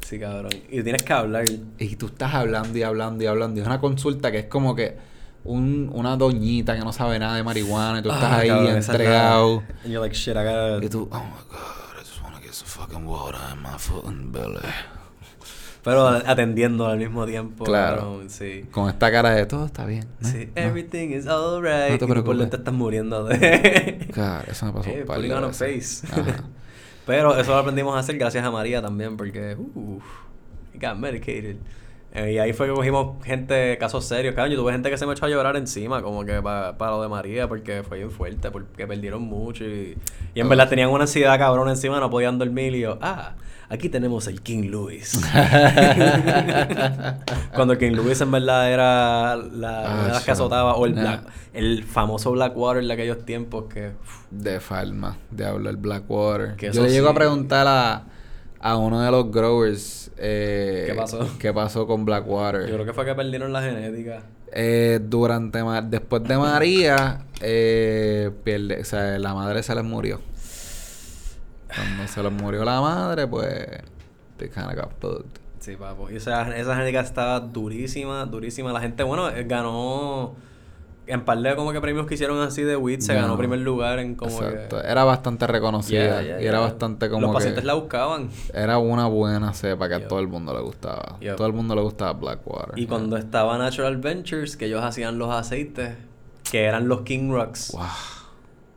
S1: Sí, cabrón. Y tienes que hablar.
S2: Y tú estás hablando y hablando y hablando. Y es una consulta que es como que. Un, una doñita que no sabe nada de marihuana y tú estás
S1: Ah,
S2: ahí
S1: cabrón,
S2: entregado.
S1: And you're like, shit, I gotta...
S2: Y tú, oh my god, I just wanna get some fucking water in my fucking belly.
S1: Pero atendiendo al mismo tiempo.
S2: Claro.
S1: cabrón, sí.
S2: Con esta cara de todo está bien. ¿no?
S1: Sí,
S2: No.
S1: everything is alright.
S2: No te
S1: y tú por
S2: preocupes.
S1: dentro estás muriendo de...
S2: Claro, eso me pasó
S1: Eh,
S2: un par de
S1: face.
S2: Ajá.
S1: Pero eso lo aprendimos a hacer gracias a María también, porque... Uh, got medicated. Eh, y ahí fue que cogimos gente, casos serios. Claro, yo tuve gente que se me echó a llorar encima, como que para lo de María, porque fue bien fuerte, porque perdieron mucho. Y, y en verdad tenían una ansiedad cabrón encima, no podían dormir. Y yo, ah, aquí tenemos el King Louis. Cuando King Louis en verdad era la,
S2: Ah,
S1: de las que azotaba, o el,
S2: Nah.
S1: Black- el famoso Blackwater de aquellos tiempos que... uf,
S2: De Falma, Diablo, el Blackwater.
S1: Que
S2: Yo le llego
S1: sí.
S2: a preguntar a, a uno de los growers eh,
S1: ¿Qué pasó?
S2: qué pasó con
S1: yo
S2: Blackwater.
S1: creo que fue que perdieron la genética.
S2: Eh, durante después de María, eh, pierde, o sea, la madre se les murió. Cuando se les murió la madre, pues they kinda got fucked.
S1: Sí, papo. Y esa, esa genética estaba durísima, durísima. La gente, bueno, eh, ganó en par de como que premios que hicieron así de WIT, se ganó
S2: Ganó.
S1: primer lugar en como
S2: Exacto.
S1: que...
S2: Era bastante reconocida
S1: Yeah, yeah,
S2: y era
S1: yeah.
S2: bastante como
S1: Los
S2: que
S1: pacientes la buscaban.
S2: era una buena cepa que a todo el mundo le gustaba. Todo el mundo le gustaba Blackwater.
S1: Y cuando estaba Natural Ventures, que ellos hacían los aceites, que eran los King Rocks.
S2: Wow.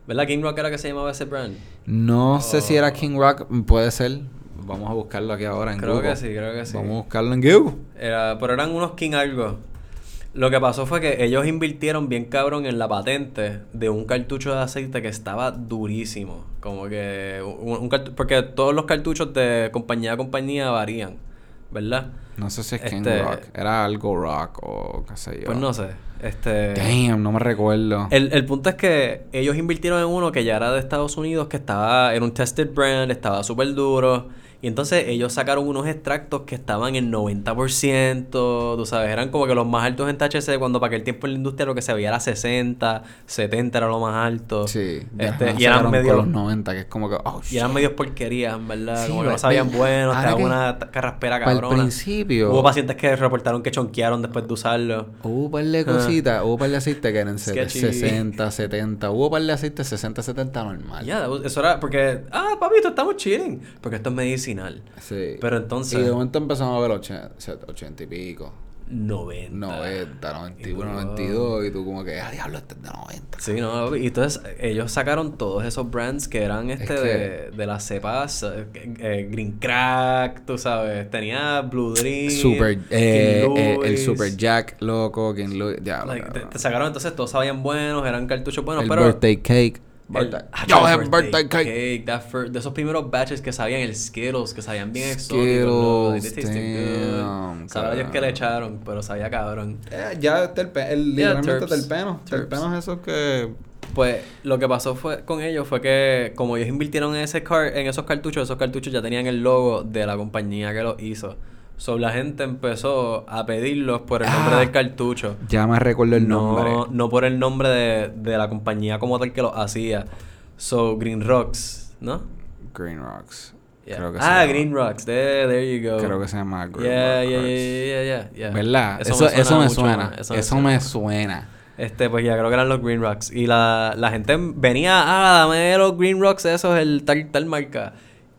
S1: ¿Verdad? King Rock era que se llamaba ese brand.
S2: No sé si era
S1: Oh.
S2: King Rock, puede ser. Vamos a buscarlo aquí ahora en
S1: Creo
S2: Google.
S1: que sí, creo que sí.
S2: Vamos a buscarlo en Google.
S1: Era, pero eran unos King algo. Lo que pasó fue que ellos invirtieron bien cabrón en la patente de un cartucho de aceite que estaba durísimo. Como que un, porque todos los cartuchos de compañía a compañía varían, ¿verdad?
S2: No sé si es King
S1: Este-
S2: Rock. Era algo Rock o qué sé yo.
S1: Pues no sé. Este
S2: Damn, no me recuerdo.
S1: El, el punto es que ellos invirtieron en uno que ya era de Estados Unidos, que estaba, era un tested brand, estaba súper duro. Y entonces ellos sacaron unos extractos que estaban en 90%, tú sabes, eran como que los más altos en THC, cuando para aquel tiempo en la industria lo que se veía era 60, 70 era lo más alto.
S2: Sí.
S1: Este, y eran
S2: sacaron
S1: medio
S2: con los 90, que es como que, oh,
S1: y eran medios porquerías, en verdad.
S2: Sí,
S1: como que no sabían buenos, te
S2: que-
S1: una carraspera cabrona.
S2: principio.
S1: Hubo pacientes que reportaron que chonquearon después de usarlo.
S2: Hubo un par de cositas, hubo un par de aceite que eran se-
S1: Sketchy.
S2: 60, 70. Hubo un par de aceite 60, 70 normal.
S1: Ya, eso era porque, ah, papito, estamos chilling. Porque esto es medicinal.
S2: Sí.
S1: Pero entonces-
S2: Y de momento empezamos a ver 80, 80 y pico.
S1: 90.
S2: 90, 91,
S1: Y tú,
S2: 92. Y tú como que, ah, diablo, este es de 90.
S1: Sí, no, y entonces ellos sacaron todos esos brands que eran este
S2: que-
S1: de, de las cepas, eh, eh, Green Crack, tú sabes, tenía Blue Dream,
S2: Super, eh, eh, el. Super Jack, loco, King Louis, ya.
S1: Like, te, te sacaron entonces, todos sabían buenos, eran cartuchos buenos,
S2: el
S1: pero...
S2: birthday cake. Birthday.
S1: ah,
S2: Yo,
S1: el
S2: el birthday cake.
S1: that fir- de esos primeros batches que sabían el Skittles, que sabían bien exóticos.
S2: Skittles, damn,
S1: Sabrá Dios que le echaron, pero sabía cabrón.
S2: Eh, ya terpe- el,
S1: Yeah,
S2: literalmente
S1: terps.
S2: terpeno.
S1: Terps.
S2: Terpenos esos que...
S1: Pues lo que pasó fue con ellos fue que como ellos invirtieron en ese car en esos cartuchos, esos cartuchos ya tenían el logo de la compañía que los hizo. So la gente empezó a pedirlos por el nombre
S2: Ah,
S1: del cartucho.
S2: Ya me recuerdo el
S1: no,
S2: nombre.
S1: no por el nombre de, de la compañía como tal que los hacía. So Green Rocks, ¿no?
S2: Green Rocks.
S1: Yeah.
S2: Creo que se
S1: ah,
S2: llama.
S1: Green Rocks. There, there you go.
S2: Creo que se llama Green
S1: yeah,
S2: Rock
S1: yeah,
S2: Rocks.
S1: yeah, yeah, yeah, yeah.
S2: ¿Verdad? Eso, eso me suena. Eso,
S1: más.
S2: me suena.
S1: Este, pues ya creo que eran los Green Rocks. Y la, la gente venía, ah, dame los Green Rocks, esos, el tal, tal marca.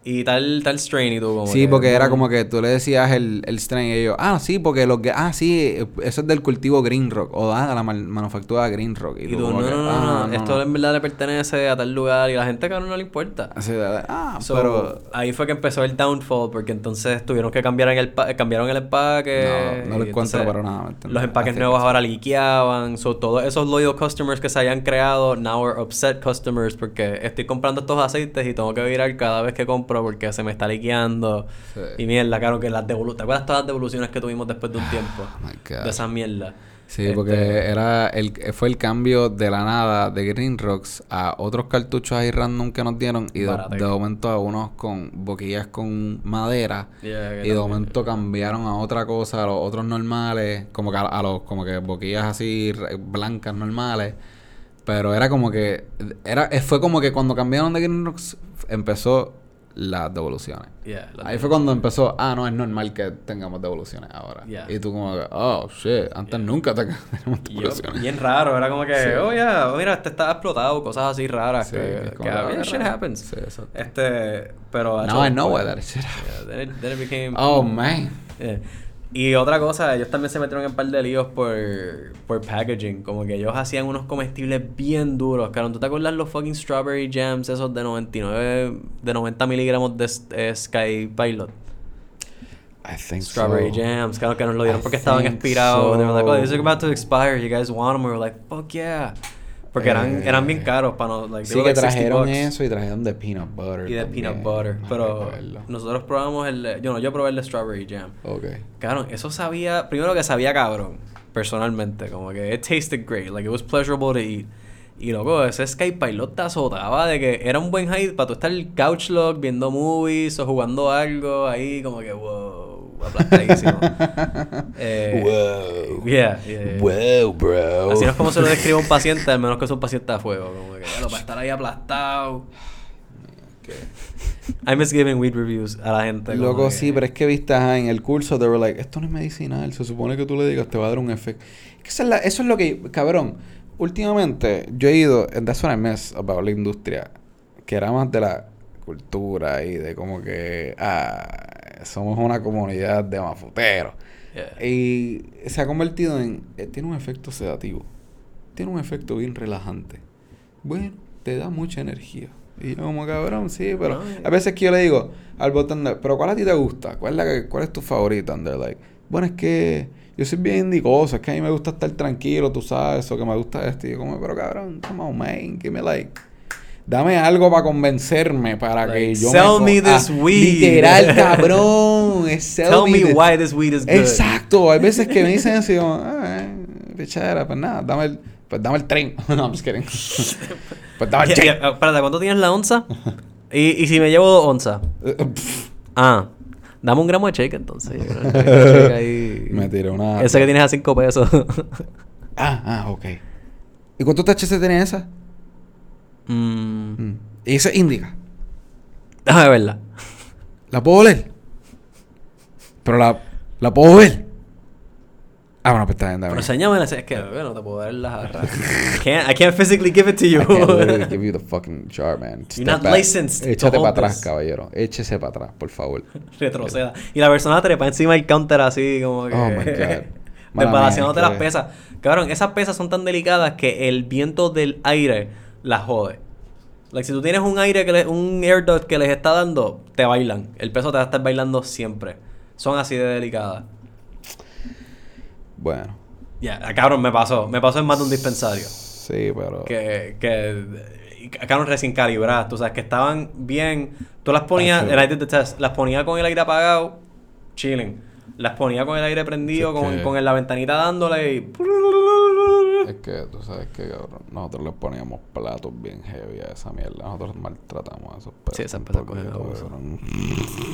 S1: Y tal, tal strain y tú como
S2: Sí,
S1: que,
S2: porque era como que tú le decías el, el strain y ellos, ah, sí, porque lo que, ah, sí, eso es del cultivo Green Rock, o ah, de la man- manufactura Green Rock.
S1: Y tú, no,
S2: como
S1: no,
S2: que,
S1: no, no,
S2: "Ah,
S1: esto en verdad le pertenece a tal lugar y la gente cabrón no le importa.
S2: Así ah,
S1: So,
S2: pero...
S1: ahí fue que empezó el downfall porque entonces tuvieron que cambiar en el cambiaron el empaque.
S2: No, no lo
S1: y
S2: encuentro
S1: entonces
S2: para nada.
S1: Los empaques
S2: Así
S1: nuevos ahora liqueaban. So, todos esos loyal customers que se hayan creado now are upset customers porque estoy comprando estos aceites y tengo que virar cada vez que compro porque se me está liqueando.
S2: Sí.
S1: Y mierda, claro que las devoluciones. ¿Te acuerdas todas las devoluciones que tuvimos después de un tiempo?
S2: Oh my God.
S1: de esa mierda.
S2: Sí,
S1: Este,
S2: porque era el, fue el cambio de la nada de Green Rocks a otros cartuchos ahí random que nos dieron y de, momento a unos con boquillas con madera
S1: Yeah,
S2: y de momento cambiaron a otra cosa, a los otros normales, como que a, a los como que boquillas así blancas normales, pero era como que era fue como que cuando cambiaron de Green Rocks empezó las devoluciones.
S1: Yeah, las
S2: Ahí fue cuando empezó, ah, no, es normal que tengamos devoluciones ahora.
S1: Yeah.
S2: Y tú como que, oh, shit, antes nunca te- teníamos
S1: yo,
S2: devoluciones.
S1: bien raro, era como que,
S2: Sí.
S1: oh yeah, mira, este estaba explotado, cosas así raras.
S2: Sí,
S1: que, que,
S2: que,
S1: yeah,
S2: ah,
S1: shit happens.
S2: Sí, exacto.
S1: Este, pero. Hecho,
S2: I know why that shit
S1: yeah, then, it, then it became.
S2: Oh, man.
S1: Y otra cosa, ellos también se metieron en un par de líos por, por packaging. Como que ellos hacían unos comestibles bien duros. Claro, ¿tú te acuerdas los fucking strawberry jams esos de 99, de 90 miligramos de eh, Sky Pilot?
S2: I think
S1: Strawberry
S2: so.
S1: jams, claro que nos lo dieron
S2: I
S1: porque estaban expirados. They were like, oh, these are
S2: so.
S1: about to expire. You guys want them? We were like, fuck yeah. Porque eran,
S2: Eh,
S1: eran bien caros para no, like,
S2: Sí, que
S1: like 60
S2: trajeron eso y trajeron de peanut butter.
S1: Y de
S2: también.
S1: peanut butter. Pero nosotros probamos el, yo no, yo probé el de strawberry jam.
S2: Ok.
S1: Cabrón, eso sabía, primero que sabía cabrón, personalmente, como que it tasted great, like it was pleasurable to eat. Y luego ese Sky Pilot te azotaba de que era un buen high para tú estar el couch log viendo movies o jugando algo ahí, como que wow, aplastadísimo. eh,
S2: Wow.
S1: Yeah, yeah, yeah.
S2: Wow, bro.
S1: Así no es como se lo describe a un paciente, al menos que es un paciente a fuego, como que "Diablo, para estar ahí aplastado. I miss giving weed reviews a la gente.
S2: Loco,
S1: que-
S2: sí, pero es que viste ajá, en el curso, they were like, esto no es medicinal, se supone que tú le digas, te va a dar un efecto. Es que eso es lo que, cabrón, últimamente yo he ido, and that's what I miss about la industria, que era más de la cultura y de como que, ah, somos una comunidad de mafuteros.
S1: Yeah.
S2: Y se ha convertido en, eh, tiene un efecto sedativo, tiene un efecto bien relajante. Bueno, te da mucha energía. Y yo como cabrón, sí, pero a veces que yo le digo al bartender, pero ¿cuál a ti te gusta? ¿Cuál es, la que- cuál es tu favorita? And they're like, bueno, es que yo soy bien indicoso, es que a mí me gusta estar tranquilo, tú sabes, o que me gusta esto. Y yo como, pero cabrón, come on, man, give me like... Dame algo para convencerme, para que yo
S1: sell
S2: co-
S1: me this
S2: Ah,
S1: weed.
S2: Literal, cabrón. Sell
S1: Tell me
S2: this-
S1: why this weed is good.
S2: Exacto, hay veces que me dicen así como, ah, pichadera, pues nada, dame el, pues dame el tren. no, I'm just kidding. pues dame el tren.
S1: ya, espérate, ¿cuánto tienes la onza? y, y si me llevo dos onzas. Ah, dame un gramo de shake entonces.
S2: Me tiré una.
S1: Ese que tienes a cinco pesos.
S2: Ah, ah, ok. ¿Y cuántos THC tenía esa?
S1: Mm,
S2: Mm. Y esa es índica.
S1: déjame verla.
S2: ¿La puedo oler? Pero la, la puedo ver. Ah, bueno, pues está bien,
S1: Pero
S2: dame.
S1: enséñame, es que bueno, no te puedo dar la jarra. I can't, I can't physically give it to you.
S2: I can't literally give you the fucking jar, man.
S1: You're not
S2: back.
S1: licensed
S2: Échate para atrás, caballero. Échese para atrás, por favor.
S1: Retroceda. Y la persona trepa encima del counter así como que...
S2: Oh, my God.
S1: Desbalanceándote las pesas. Cabrón, esas pesas son tan delicadas que el viento del aire las jode. Like, si tú tienes un aire que le- un air duct que les está dando, te bailan. El peso te va a estar bailando siempre. Son así de delicadas.
S2: Bueno,
S1: Ya, cabrón, me pasó. Me pasó en más de un dispensario.
S2: sí, pero.
S1: que, que cabrón recién calibradas, tú sabes, que estaban bien, tú las ponías, el the test, las ponía con el aire apagado, chilling, las ponía con el aire prendido,
S2: Sí,
S1: con,
S2: que-
S1: con la ventanita dándole y...
S2: Es que tú sabes que, cabrón, nosotros le poníamos platos bien heavy a esa mierda. Nosotros maltratamos a esos perros.
S1: Sí, esas
S2: poquito,
S1: cogen abuso.
S2: cabrón.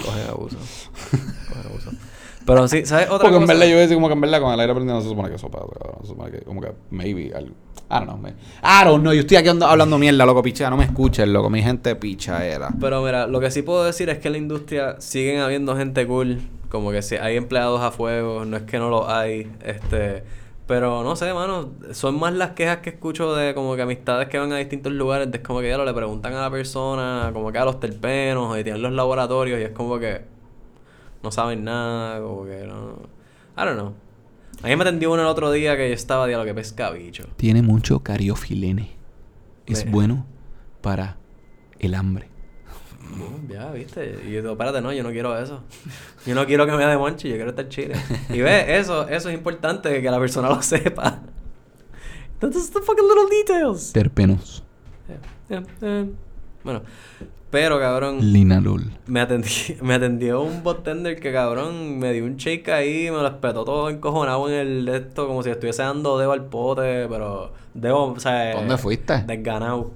S1: Coge abuso. Coge abuso. Pero sí, ¿sabes otra
S2: Porque en
S1: cosa?
S2: verdad yo decía como que en verdad con el aire prendido no se supone que eso pasa, cabrón. Se supone que como que maybe algo. I don't know, man. I don't know. Yo estoy aquí ando- hablando mierda, loco, picha. No me escuchen, loco. Mi gente picha era.
S1: Pero mira, lo que sí puedo decir es que en la industria siguen habiendo gente cool. Como que si hay empleados a fuego, no es que no lo hay. Este. Pero no sé, mano, son más las quejas que escucho de como que amistades que van a distintos lugares, de es como que ya lo le preguntan a la persona, como que a los terpenos, y tienen los laboratorios, y es como que no saben nada, como que no. I don't know. A mí me atendió uno el otro día que yo estaba, lo que pesca bicho.
S2: Tiene mucho cariofilene. Es bueno para el hambre.
S1: Mm, Ya, viste. Y yo digo, espérate, no, yo no quiero eso. Yo no quiero que me dé monchi, yo quiero estar chile. Y ve, eso, eso es importante que la persona lo sepa. That's the fucking little details.
S2: Terpenos.
S1: Yeah, yeah, Bueno, pero cabrón,
S2: Linalol.
S1: me atendió, me atendió un bartender que cabrón me dio un shake ahí, me lo espetó todo encojonado en el de esto, como si estuviese dando dedo al pote, pero dedo, o sea,
S2: ¿Dónde fuiste?
S1: Desganado.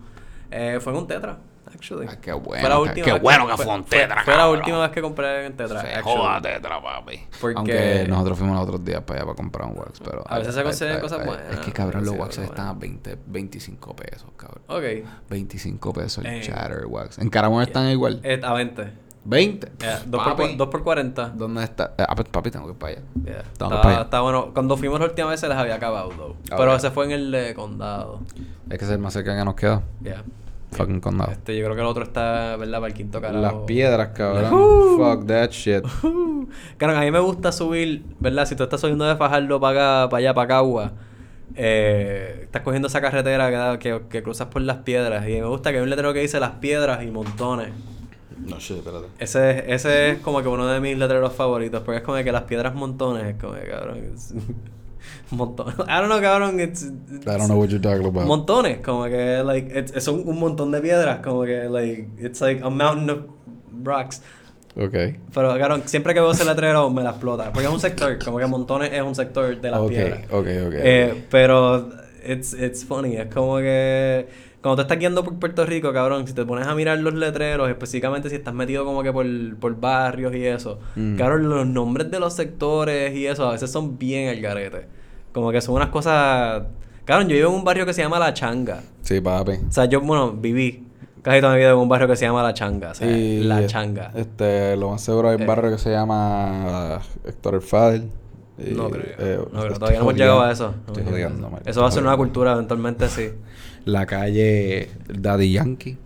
S1: Eh, fue en un tetra, actually.
S2: Ah, qué bueno.
S1: Fue la
S2: que-
S1: última
S2: qué
S1: vez
S2: bueno que fue un tetra,
S1: Fue la
S2: cabrón.
S1: última vez que compré en tetra.
S2: Se joda tetra, papi.
S1: Porque-
S2: Aunque nosotros fuimos los otros días para allá para comprar un wax, pero...
S1: A veces se consiguen cosas
S2: ay,
S1: buenas,
S2: Es que cabrón, los waxes
S1: bueno.
S2: están a 20, 25 pesos, cabrón.
S1: Ok.
S2: 25 pesos el
S1: Eh.
S2: chatter wax. En Caramón están igual.
S1: Eh, a 20.
S2: 20.
S1: Yeah, 2 por,
S2: Papi,
S1: dos por 40.
S2: ¿Dónde está? Eh, ah, pues, papi, tengo que ir para allá.
S1: Yeah. Está,
S2: para allá.
S1: está bueno. Cuando fuimos la última vez se les había acabado, though.
S2: Ah,
S1: Pero ese fue en el de condado.
S2: Es que es el más cerca que nos queda.
S1: Yeah.
S2: Fucking condado.
S1: Este, yo creo que el otro está, ¿verdad? Para el quinto carajo.
S2: Las piedras, cabrón.
S1: Uh.
S2: Fuck that shit.
S1: Claro, a mí me gusta subir, ¿verdad? Si tú estás subiendo de Fajardo para acá, para allá, para Cagua, eh, estás cogiendo esa carretera que, que, que cruzas por las piedras. Y me gusta que hay un letrero que dice las piedras y montones.
S2: No shit, espérate.
S1: Ese, es- ese es como que uno de mis letreros favoritos, porque es como que las piedras montones, es como que cabrón. Es- montones. I don't know, cabrón. It's,
S2: I don't know what you're talking about.
S1: Montones, como que, like, it's, son un montón de piedras, como que, like, it's like a mountain of rocks.
S2: Ok.
S1: Pero, cabrón, siempre que veo ese letrero me la explota. Porque es un sector, como que montones es un sector de las
S2: Ok,
S1: piedras.
S2: ok, ok.
S1: Eh, pero, it's, it's funny. Es como que. Cuando te estás guiando por Puerto Rico, cabrón, si te pones a mirar los letreros, específicamente si estás metido como que por, por barrios y eso,
S2: Mm.
S1: cabrón, los nombres de los sectores y eso a veces son bien al garete. Como que son unas cosas. Cabrón, yo vivo en un barrio que se llama La Changa.
S2: Sí, papi.
S1: O sea, yo, bueno, viví casi toda mi vida en un barrio que se llama La Changa. O sea, La Changa.
S2: Este, lo más seguro hay un
S1: Eh.
S2: barrio que se llama Héctor El Fadel. Y,
S1: No creo.
S2: eh,
S1: no creo. Todavía no hemos llegado a eso. No
S2: Estoy jodiendo.
S1: Eso va a ser una cultura eventualmente, sí.
S2: La calle Daddy Yankee.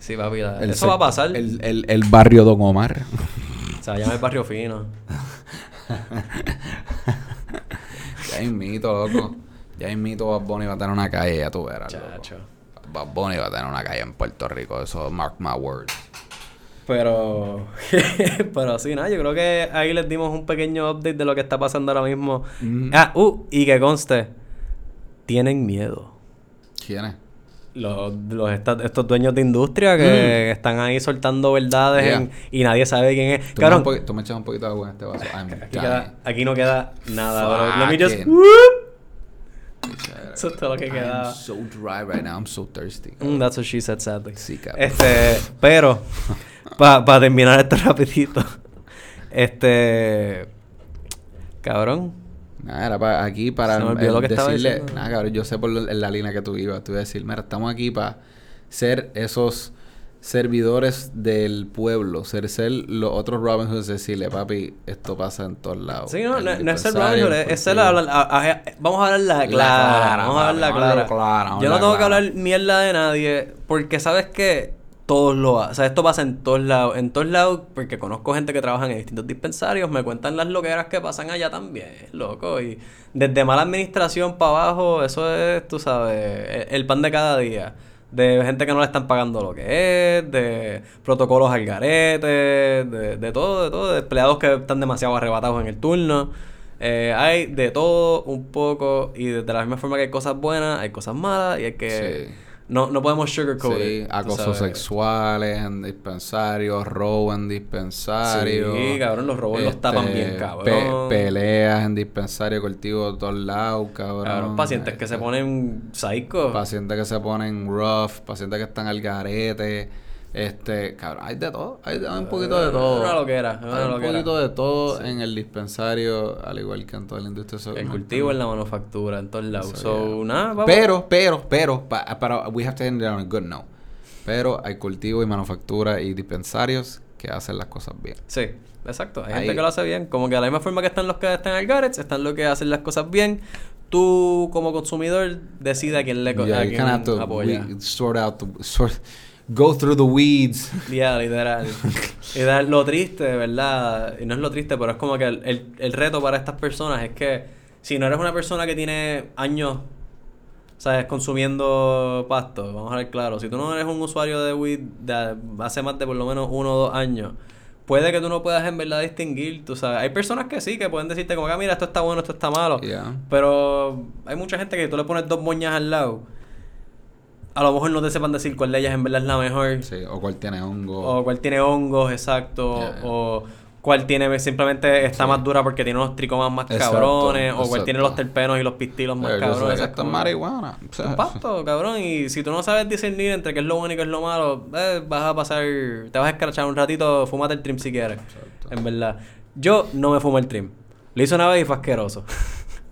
S1: Sí, papi. la-
S2: El
S1: Eso va a pasar.
S2: El, el, el barrio Don Omar.
S1: O sea, llama el barrio fino.
S2: ya invito, loco. Ya invito Bad Bunny va a tener una calle, ya tú verás. loco.
S1: Chacho.
S2: Bad Bunny va a tener una calle en Puerto Rico. Eso, mark my words.
S1: Pero, pero sí, nada, yo creo que ahí les dimos un pequeño update de lo que está pasando ahora mismo.
S2: Mm.
S1: Ah, uh, y que conste, tienen miedo.
S2: ¿Quién es?
S1: Los, los esta- estos dueños de industria que están ahí soltando verdades
S2: Mm. Yeah.
S1: en- y nadie sabe quién es.
S2: Tú me,
S1: Cabrón,
S2: poqui- tú me echas un poquito de agua en este vaso. I'm
S1: aquí, queda- aquí no queda nada, bro. Let me just... Eso es todo lo que
S2: I'm
S1: quedaba.
S2: so dry right now. I'm so thirsty.
S1: Mm, that's what she said, sadly.
S2: Sí, cabrón.
S1: Este, pero, para terminar esto rapidito. Este, cabrón.
S2: Nada, era pa- aquí para
S1: Se me olvidó
S2: eh,
S1: lo que estaba
S2: decirle... Nada, cabrón, yo sé por la línea que tú ibas. Tú ibas a decir, mira, estamos aquí para ser esos servidores del pueblo. Ser, ser los otros Robin Hoods. Decirle, papi, esto pasa en todos lados.
S1: Sí, no, no, no es ser Robin Hood, es- ser la- vamos a hablar la
S2: La
S1: clara, vamos a hablar la clara.
S2: clara,
S1: Yo no tengo que hablar mierda de nadie, porque sabes que todos lo. O sea, esto pasa en todos lados. En todos lados, porque conozco gente que trabaja en distintos dispensarios, me cuentan las loqueras que pasan allá también, loco. Y desde mala administración para abajo, eso es, tú sabes, el- el pan de cada día. De gente que no le están pagando lo que es, de protocolos al garete, de, de todo, de todo, de empleados que están demasiado arrebatados en el turno. Eh, hay de todo un poco y de, de la misma forma que hay cosas buenas, hay cosas malas y hay que...
S2: Sí.
S1: No, no podemos sugarcoat
S2: Sí, acosos sexuales en dispensarios, robo en dispensarios.
S1: Sí, cabrón, los robos los tapan bien, cabrón.
S2: pe- peleas en dispensario, cultivo de todos lados, cabrón.
S1: Cabrón, pacientes que se
S2: Este,
S1: ponen psycho.
S2: Pacientes que se ponen rough, pacientes que están al garete. Este, cabrón, hay de todo. Hay, hay un poquito de todo.
S1: Una loquera, una
S2: Hay un
S1: loquera.
S2: poquito de todo en el dispensario, al igual que en toda la industria. Eso-
S1: el
S2: no,
S1: cultivo
S2: no.
S1: en la manufactura, en todos lados. So,
S2: yeah. Pero, pero, pero, pa- pero, we have to end it on a good note. Pero hay cultivo y manufactura y dispensarios que hacen las cosas bien.
S1: Sí, exacto. Hay
S2: Ahí-
S1: gente que lo hace bien. Como que de la misma forma que están los que están al Gareth, están los que hacen las cosas bien. tú como consumidor decide a quién le
S2: Yeah,
S1: a quién apoya.
S2: we- sort out the sort go through the weeds.
S1: Ya, literal. literal. Lo triste, ¿verdad? Y no es lo triste, pero es como que el, el, el reto para estas personas es que si no eres una persona que tiene años, ¿sabes? Consumiendo pasto, vamos a ver claro. Si tú no eres un usuario de weed de hace más de por lo menos uno o dos años, puede que tú no puedas en verdad distinguir, tú sabes. Hay personas que sí, que pueden decirte como que, "Ah, mira, esto está bueno, esto está malo.
S2: Yeah.
S1: Pero hay mucha gente que tú le pones dos moñas al lado. A lo mejor no te sepan decir cuál de ellas en verdad es la mejor.
S2: Sí, o cuál tiene hongo.
S1: O cuál tiene hongos, exacto.
S2: Yeah.
S1: O cuál tiene simplemente está
S2: Sí.
S1: más dura porque tiene unos tricomas más
S2: Exacto,
S1: cabrones. O cuál tiene los terpenos y los pistilos más
S2: just
S1: cabrones.
S2: esto es marihuana. O sea,
S1: un pasto, cabrón. Y si tú no sabes discernir entre qué es lo bueno y qué es lo malo, eh, vas a pasar. Te vas a escrachar un ratito, fúmate el trim si quieres.
S2: Exacto.
S1: En verdad. Yo no me fumo el trim. Lo hice una vez y fue asqueroso.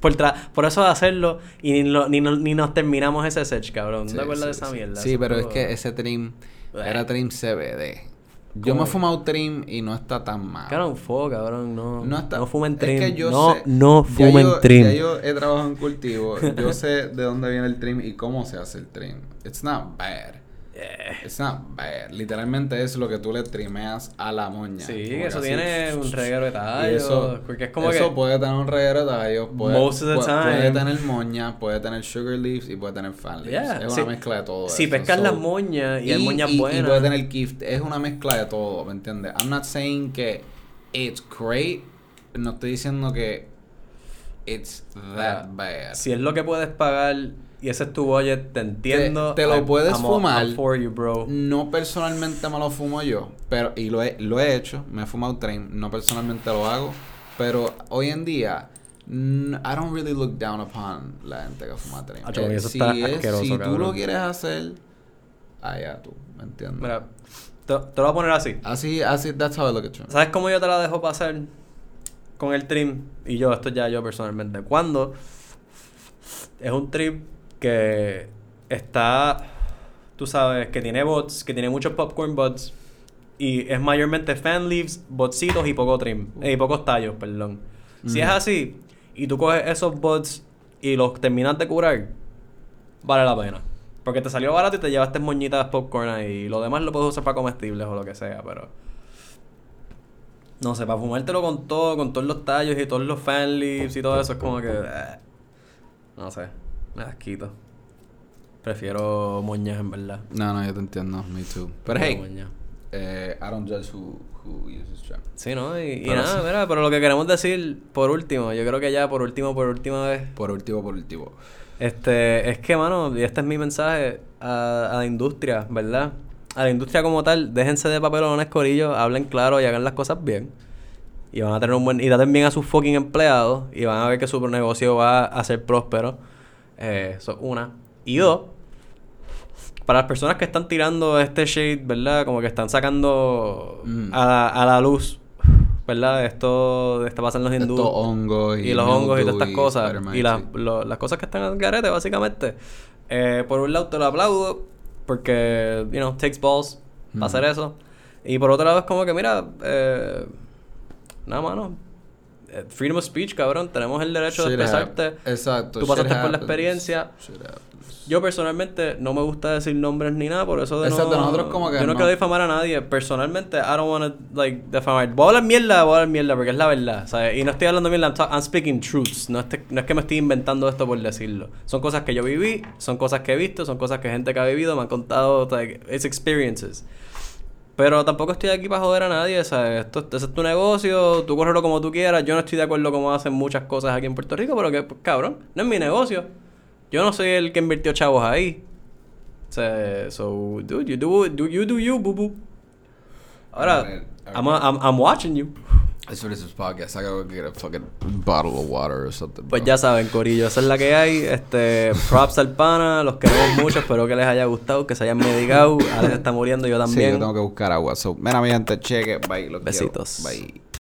S1: por, tra- por eso de hacerlo y ni, lo- ni, no- ni nos terminamos ese sech, cabrón. ¿No
S2: Sí,
S1: te acuerdas de esa
S2: sí.
S1: mierda?
S2: Sí,
S1: Eso
S2: pero es que ese trim era trim CBD. Yo
S1: ¿Cómo?
S2: me he fumado trim y no está tan mal.
S1: Cabrón, fo, cabrón, no.
S2: No está.
S1: fumen
S2: es
S1: trim.
S2: que yo
S1: no,
S2: sé-
S1: no
S2: ya
S1: fumen
S2: yo-
S1: trim.
S2: Ya yo he trabajado en cultivo. Yo sé de dónde viene el trim y cómo se hace el trim. It's not bad.
S1: Eh,
S2: It's not bad. Literalmente es lo que tú le trimeas a la moña.
S1: Sí, eso
S2: así.
S1: tiene un reguero de
S2: Y
S1: tallos.
S2: eso,
S1: porque es como
S2: eso
S1: que.
S2: puede tener un reguero de tallos, puede,
S1: Most of the
S2: pu- puede
S1: time.
S2: tener moña, puede tener sugar leaves y puede tener fan leaves.
S1: Yeah,
S2: Es
S1: sí.
S2: una mezcla de todo
S1: Si
S2: eso.
S1: pescas
S2: So-
S1: las moñas y, hay moñas
S2: y-
S1: buenas.
S2: Y puede tener gift. Es una mezcla de todo, ¿me entiendes? I'm not saying que it's great. No estoy diciendo que it's that
S1: Ah,
S2: bad.
S1: Si es lo que puedes pagar y ese es tu budget, te entiendo.
S2: te lo puedes
S1: I'm-
S2: fumar.
S1: I'm for you, bro.
S2: No personalmente me lo fumo yo, pero y lo he, lo he hecho, me he fumado train, no personalmente lo hago, pero hoy en día I don't really look down upon la gente que fuma train.
S1: Acho,
S2: Eh,
S1: eso
S2: si es- si tú
S1: cabrón.
S2: lo quieres hacer, allá tú, ¿me entiendes?
S1: Mira, te, te lo voy a poner así.
S2: Así, así, that's how I look at you.
S1: ¿Sabes cómo yo te la dejo pasar con el trim? Y yo, esto ya yo personalmente. Cuando es un trip que está, tú sabes, que tiene bots, que tiene muchos popcorn bots. Y es mayormente fan leaves, botsitos y poco trim. eh, y pocos tallos, perdón. Si es así, y tú coges esos bots y los terminas de curar, vale la pena. Porque te salió barato y te llevaste moñitas popcorn ahí. Y lo demás lo puedes usar para comestibles o lo que sea, pero... No sé, para fumártelo con todo, con todos los tallos y todos los fan leaves y todo eso, es como que... eh, no sé, me das quito. Prefiero moñas, en verdad.
S2: No, no, yo te entiendo, me too. Pero hey,
S1: moñas.
S2: eh, I don't judge who, who uses trim.
S1: Sí, ¿no? Y, y
S2: Pero
S1: nada,
S2: sí.
S1: mira, pero lo que queremos decir, por último, yo creo que ya por último, por última vez,
S2: Por último, por último.
S1: Este, es que, mano, y este es mi mensaje a, a la industria, ¿verdad? A la industria como tal, déjense de papelones, corillos, hablen claro y hagan las cosas bien. Y van a tener un buen... Y traten bien a sus fucking empleados y van a ver que su negocio va a ser próspero. Eh, eso es una. Y dos, para las personas que están tirando este shade, ¿verdad? Como que están sacando
S2: Mm.
S1: a, la, a la luz, ¿verdad? Esto está pasando en los
S2: Estos
S1: hindú
S2: hongos y,
S1: y los hongos y todas estas cosas.
S2: spider
S1: Y las, lo- las cosas que están al garete, básicamente. Eh, por un lado te lo aplaudo, porque, you know, takes balls para
S2: Mm.
S1: hacer eso. Y por otro lado es como que, mira, eh, nada, mano. Eh, Freedom of speech, cabrón. Tenemos el derecho de
S2: Shit
S1: expresarte.
S2: hap- Exacto.
S1: Tú pasaste por la experiencia. Yo personalmente no me gusta decir nombres ni nada, por eso de
S2: Exacto,
S1: no...
S2: nosotros como que
S1: Yo no,
S2: no.
S1: quiero difamar a nadie. Personalmente, I don't want to, like, defamar. Voy a hablar mierda, voy a hablar mierda, porque es la verdad, ¿sabes? Y no estoy hablando mierda, I'm, I'm speaking truths. No, este- no es que me estoy inventando esto por decirlo. Son cosas que yo viví, son cosas que he visto, son cosas que gente que ha vivido me han contado, like, it's experiences. Pero tampoco estoy aquí para joder a nadie, ¿sabes? Esto, ese es tu negocio, tú córrelo como tú quieras. Yo no estoy de acuerdo cómo hacen muchas cosas aquí en Puerto Rico, pero que, pues, cabrón, no es mi negocio. Yo no soy el que invirtió chavos ahí. O sea, so, dude, you do, do you do you, boo boo. Ahora, I'm, I'm, I'm watching you.
S2: As soon as this podcast, I gotta go get a fucking bottle of water or something.
S1: Pues
S2: bro.
S1: ya saben, Corillo, esa es la que hay. Este, props al pana, los queremos mucho, espero que les haya gustado, que se hayan medicado. Alex está muriendo, yo
S2: Sí,
S1: también.
S2: yo tengo que buscar agua. So, mira, mi gente, cheque. Bye. Los quiero.
S1: Besitos.
S2: Bye.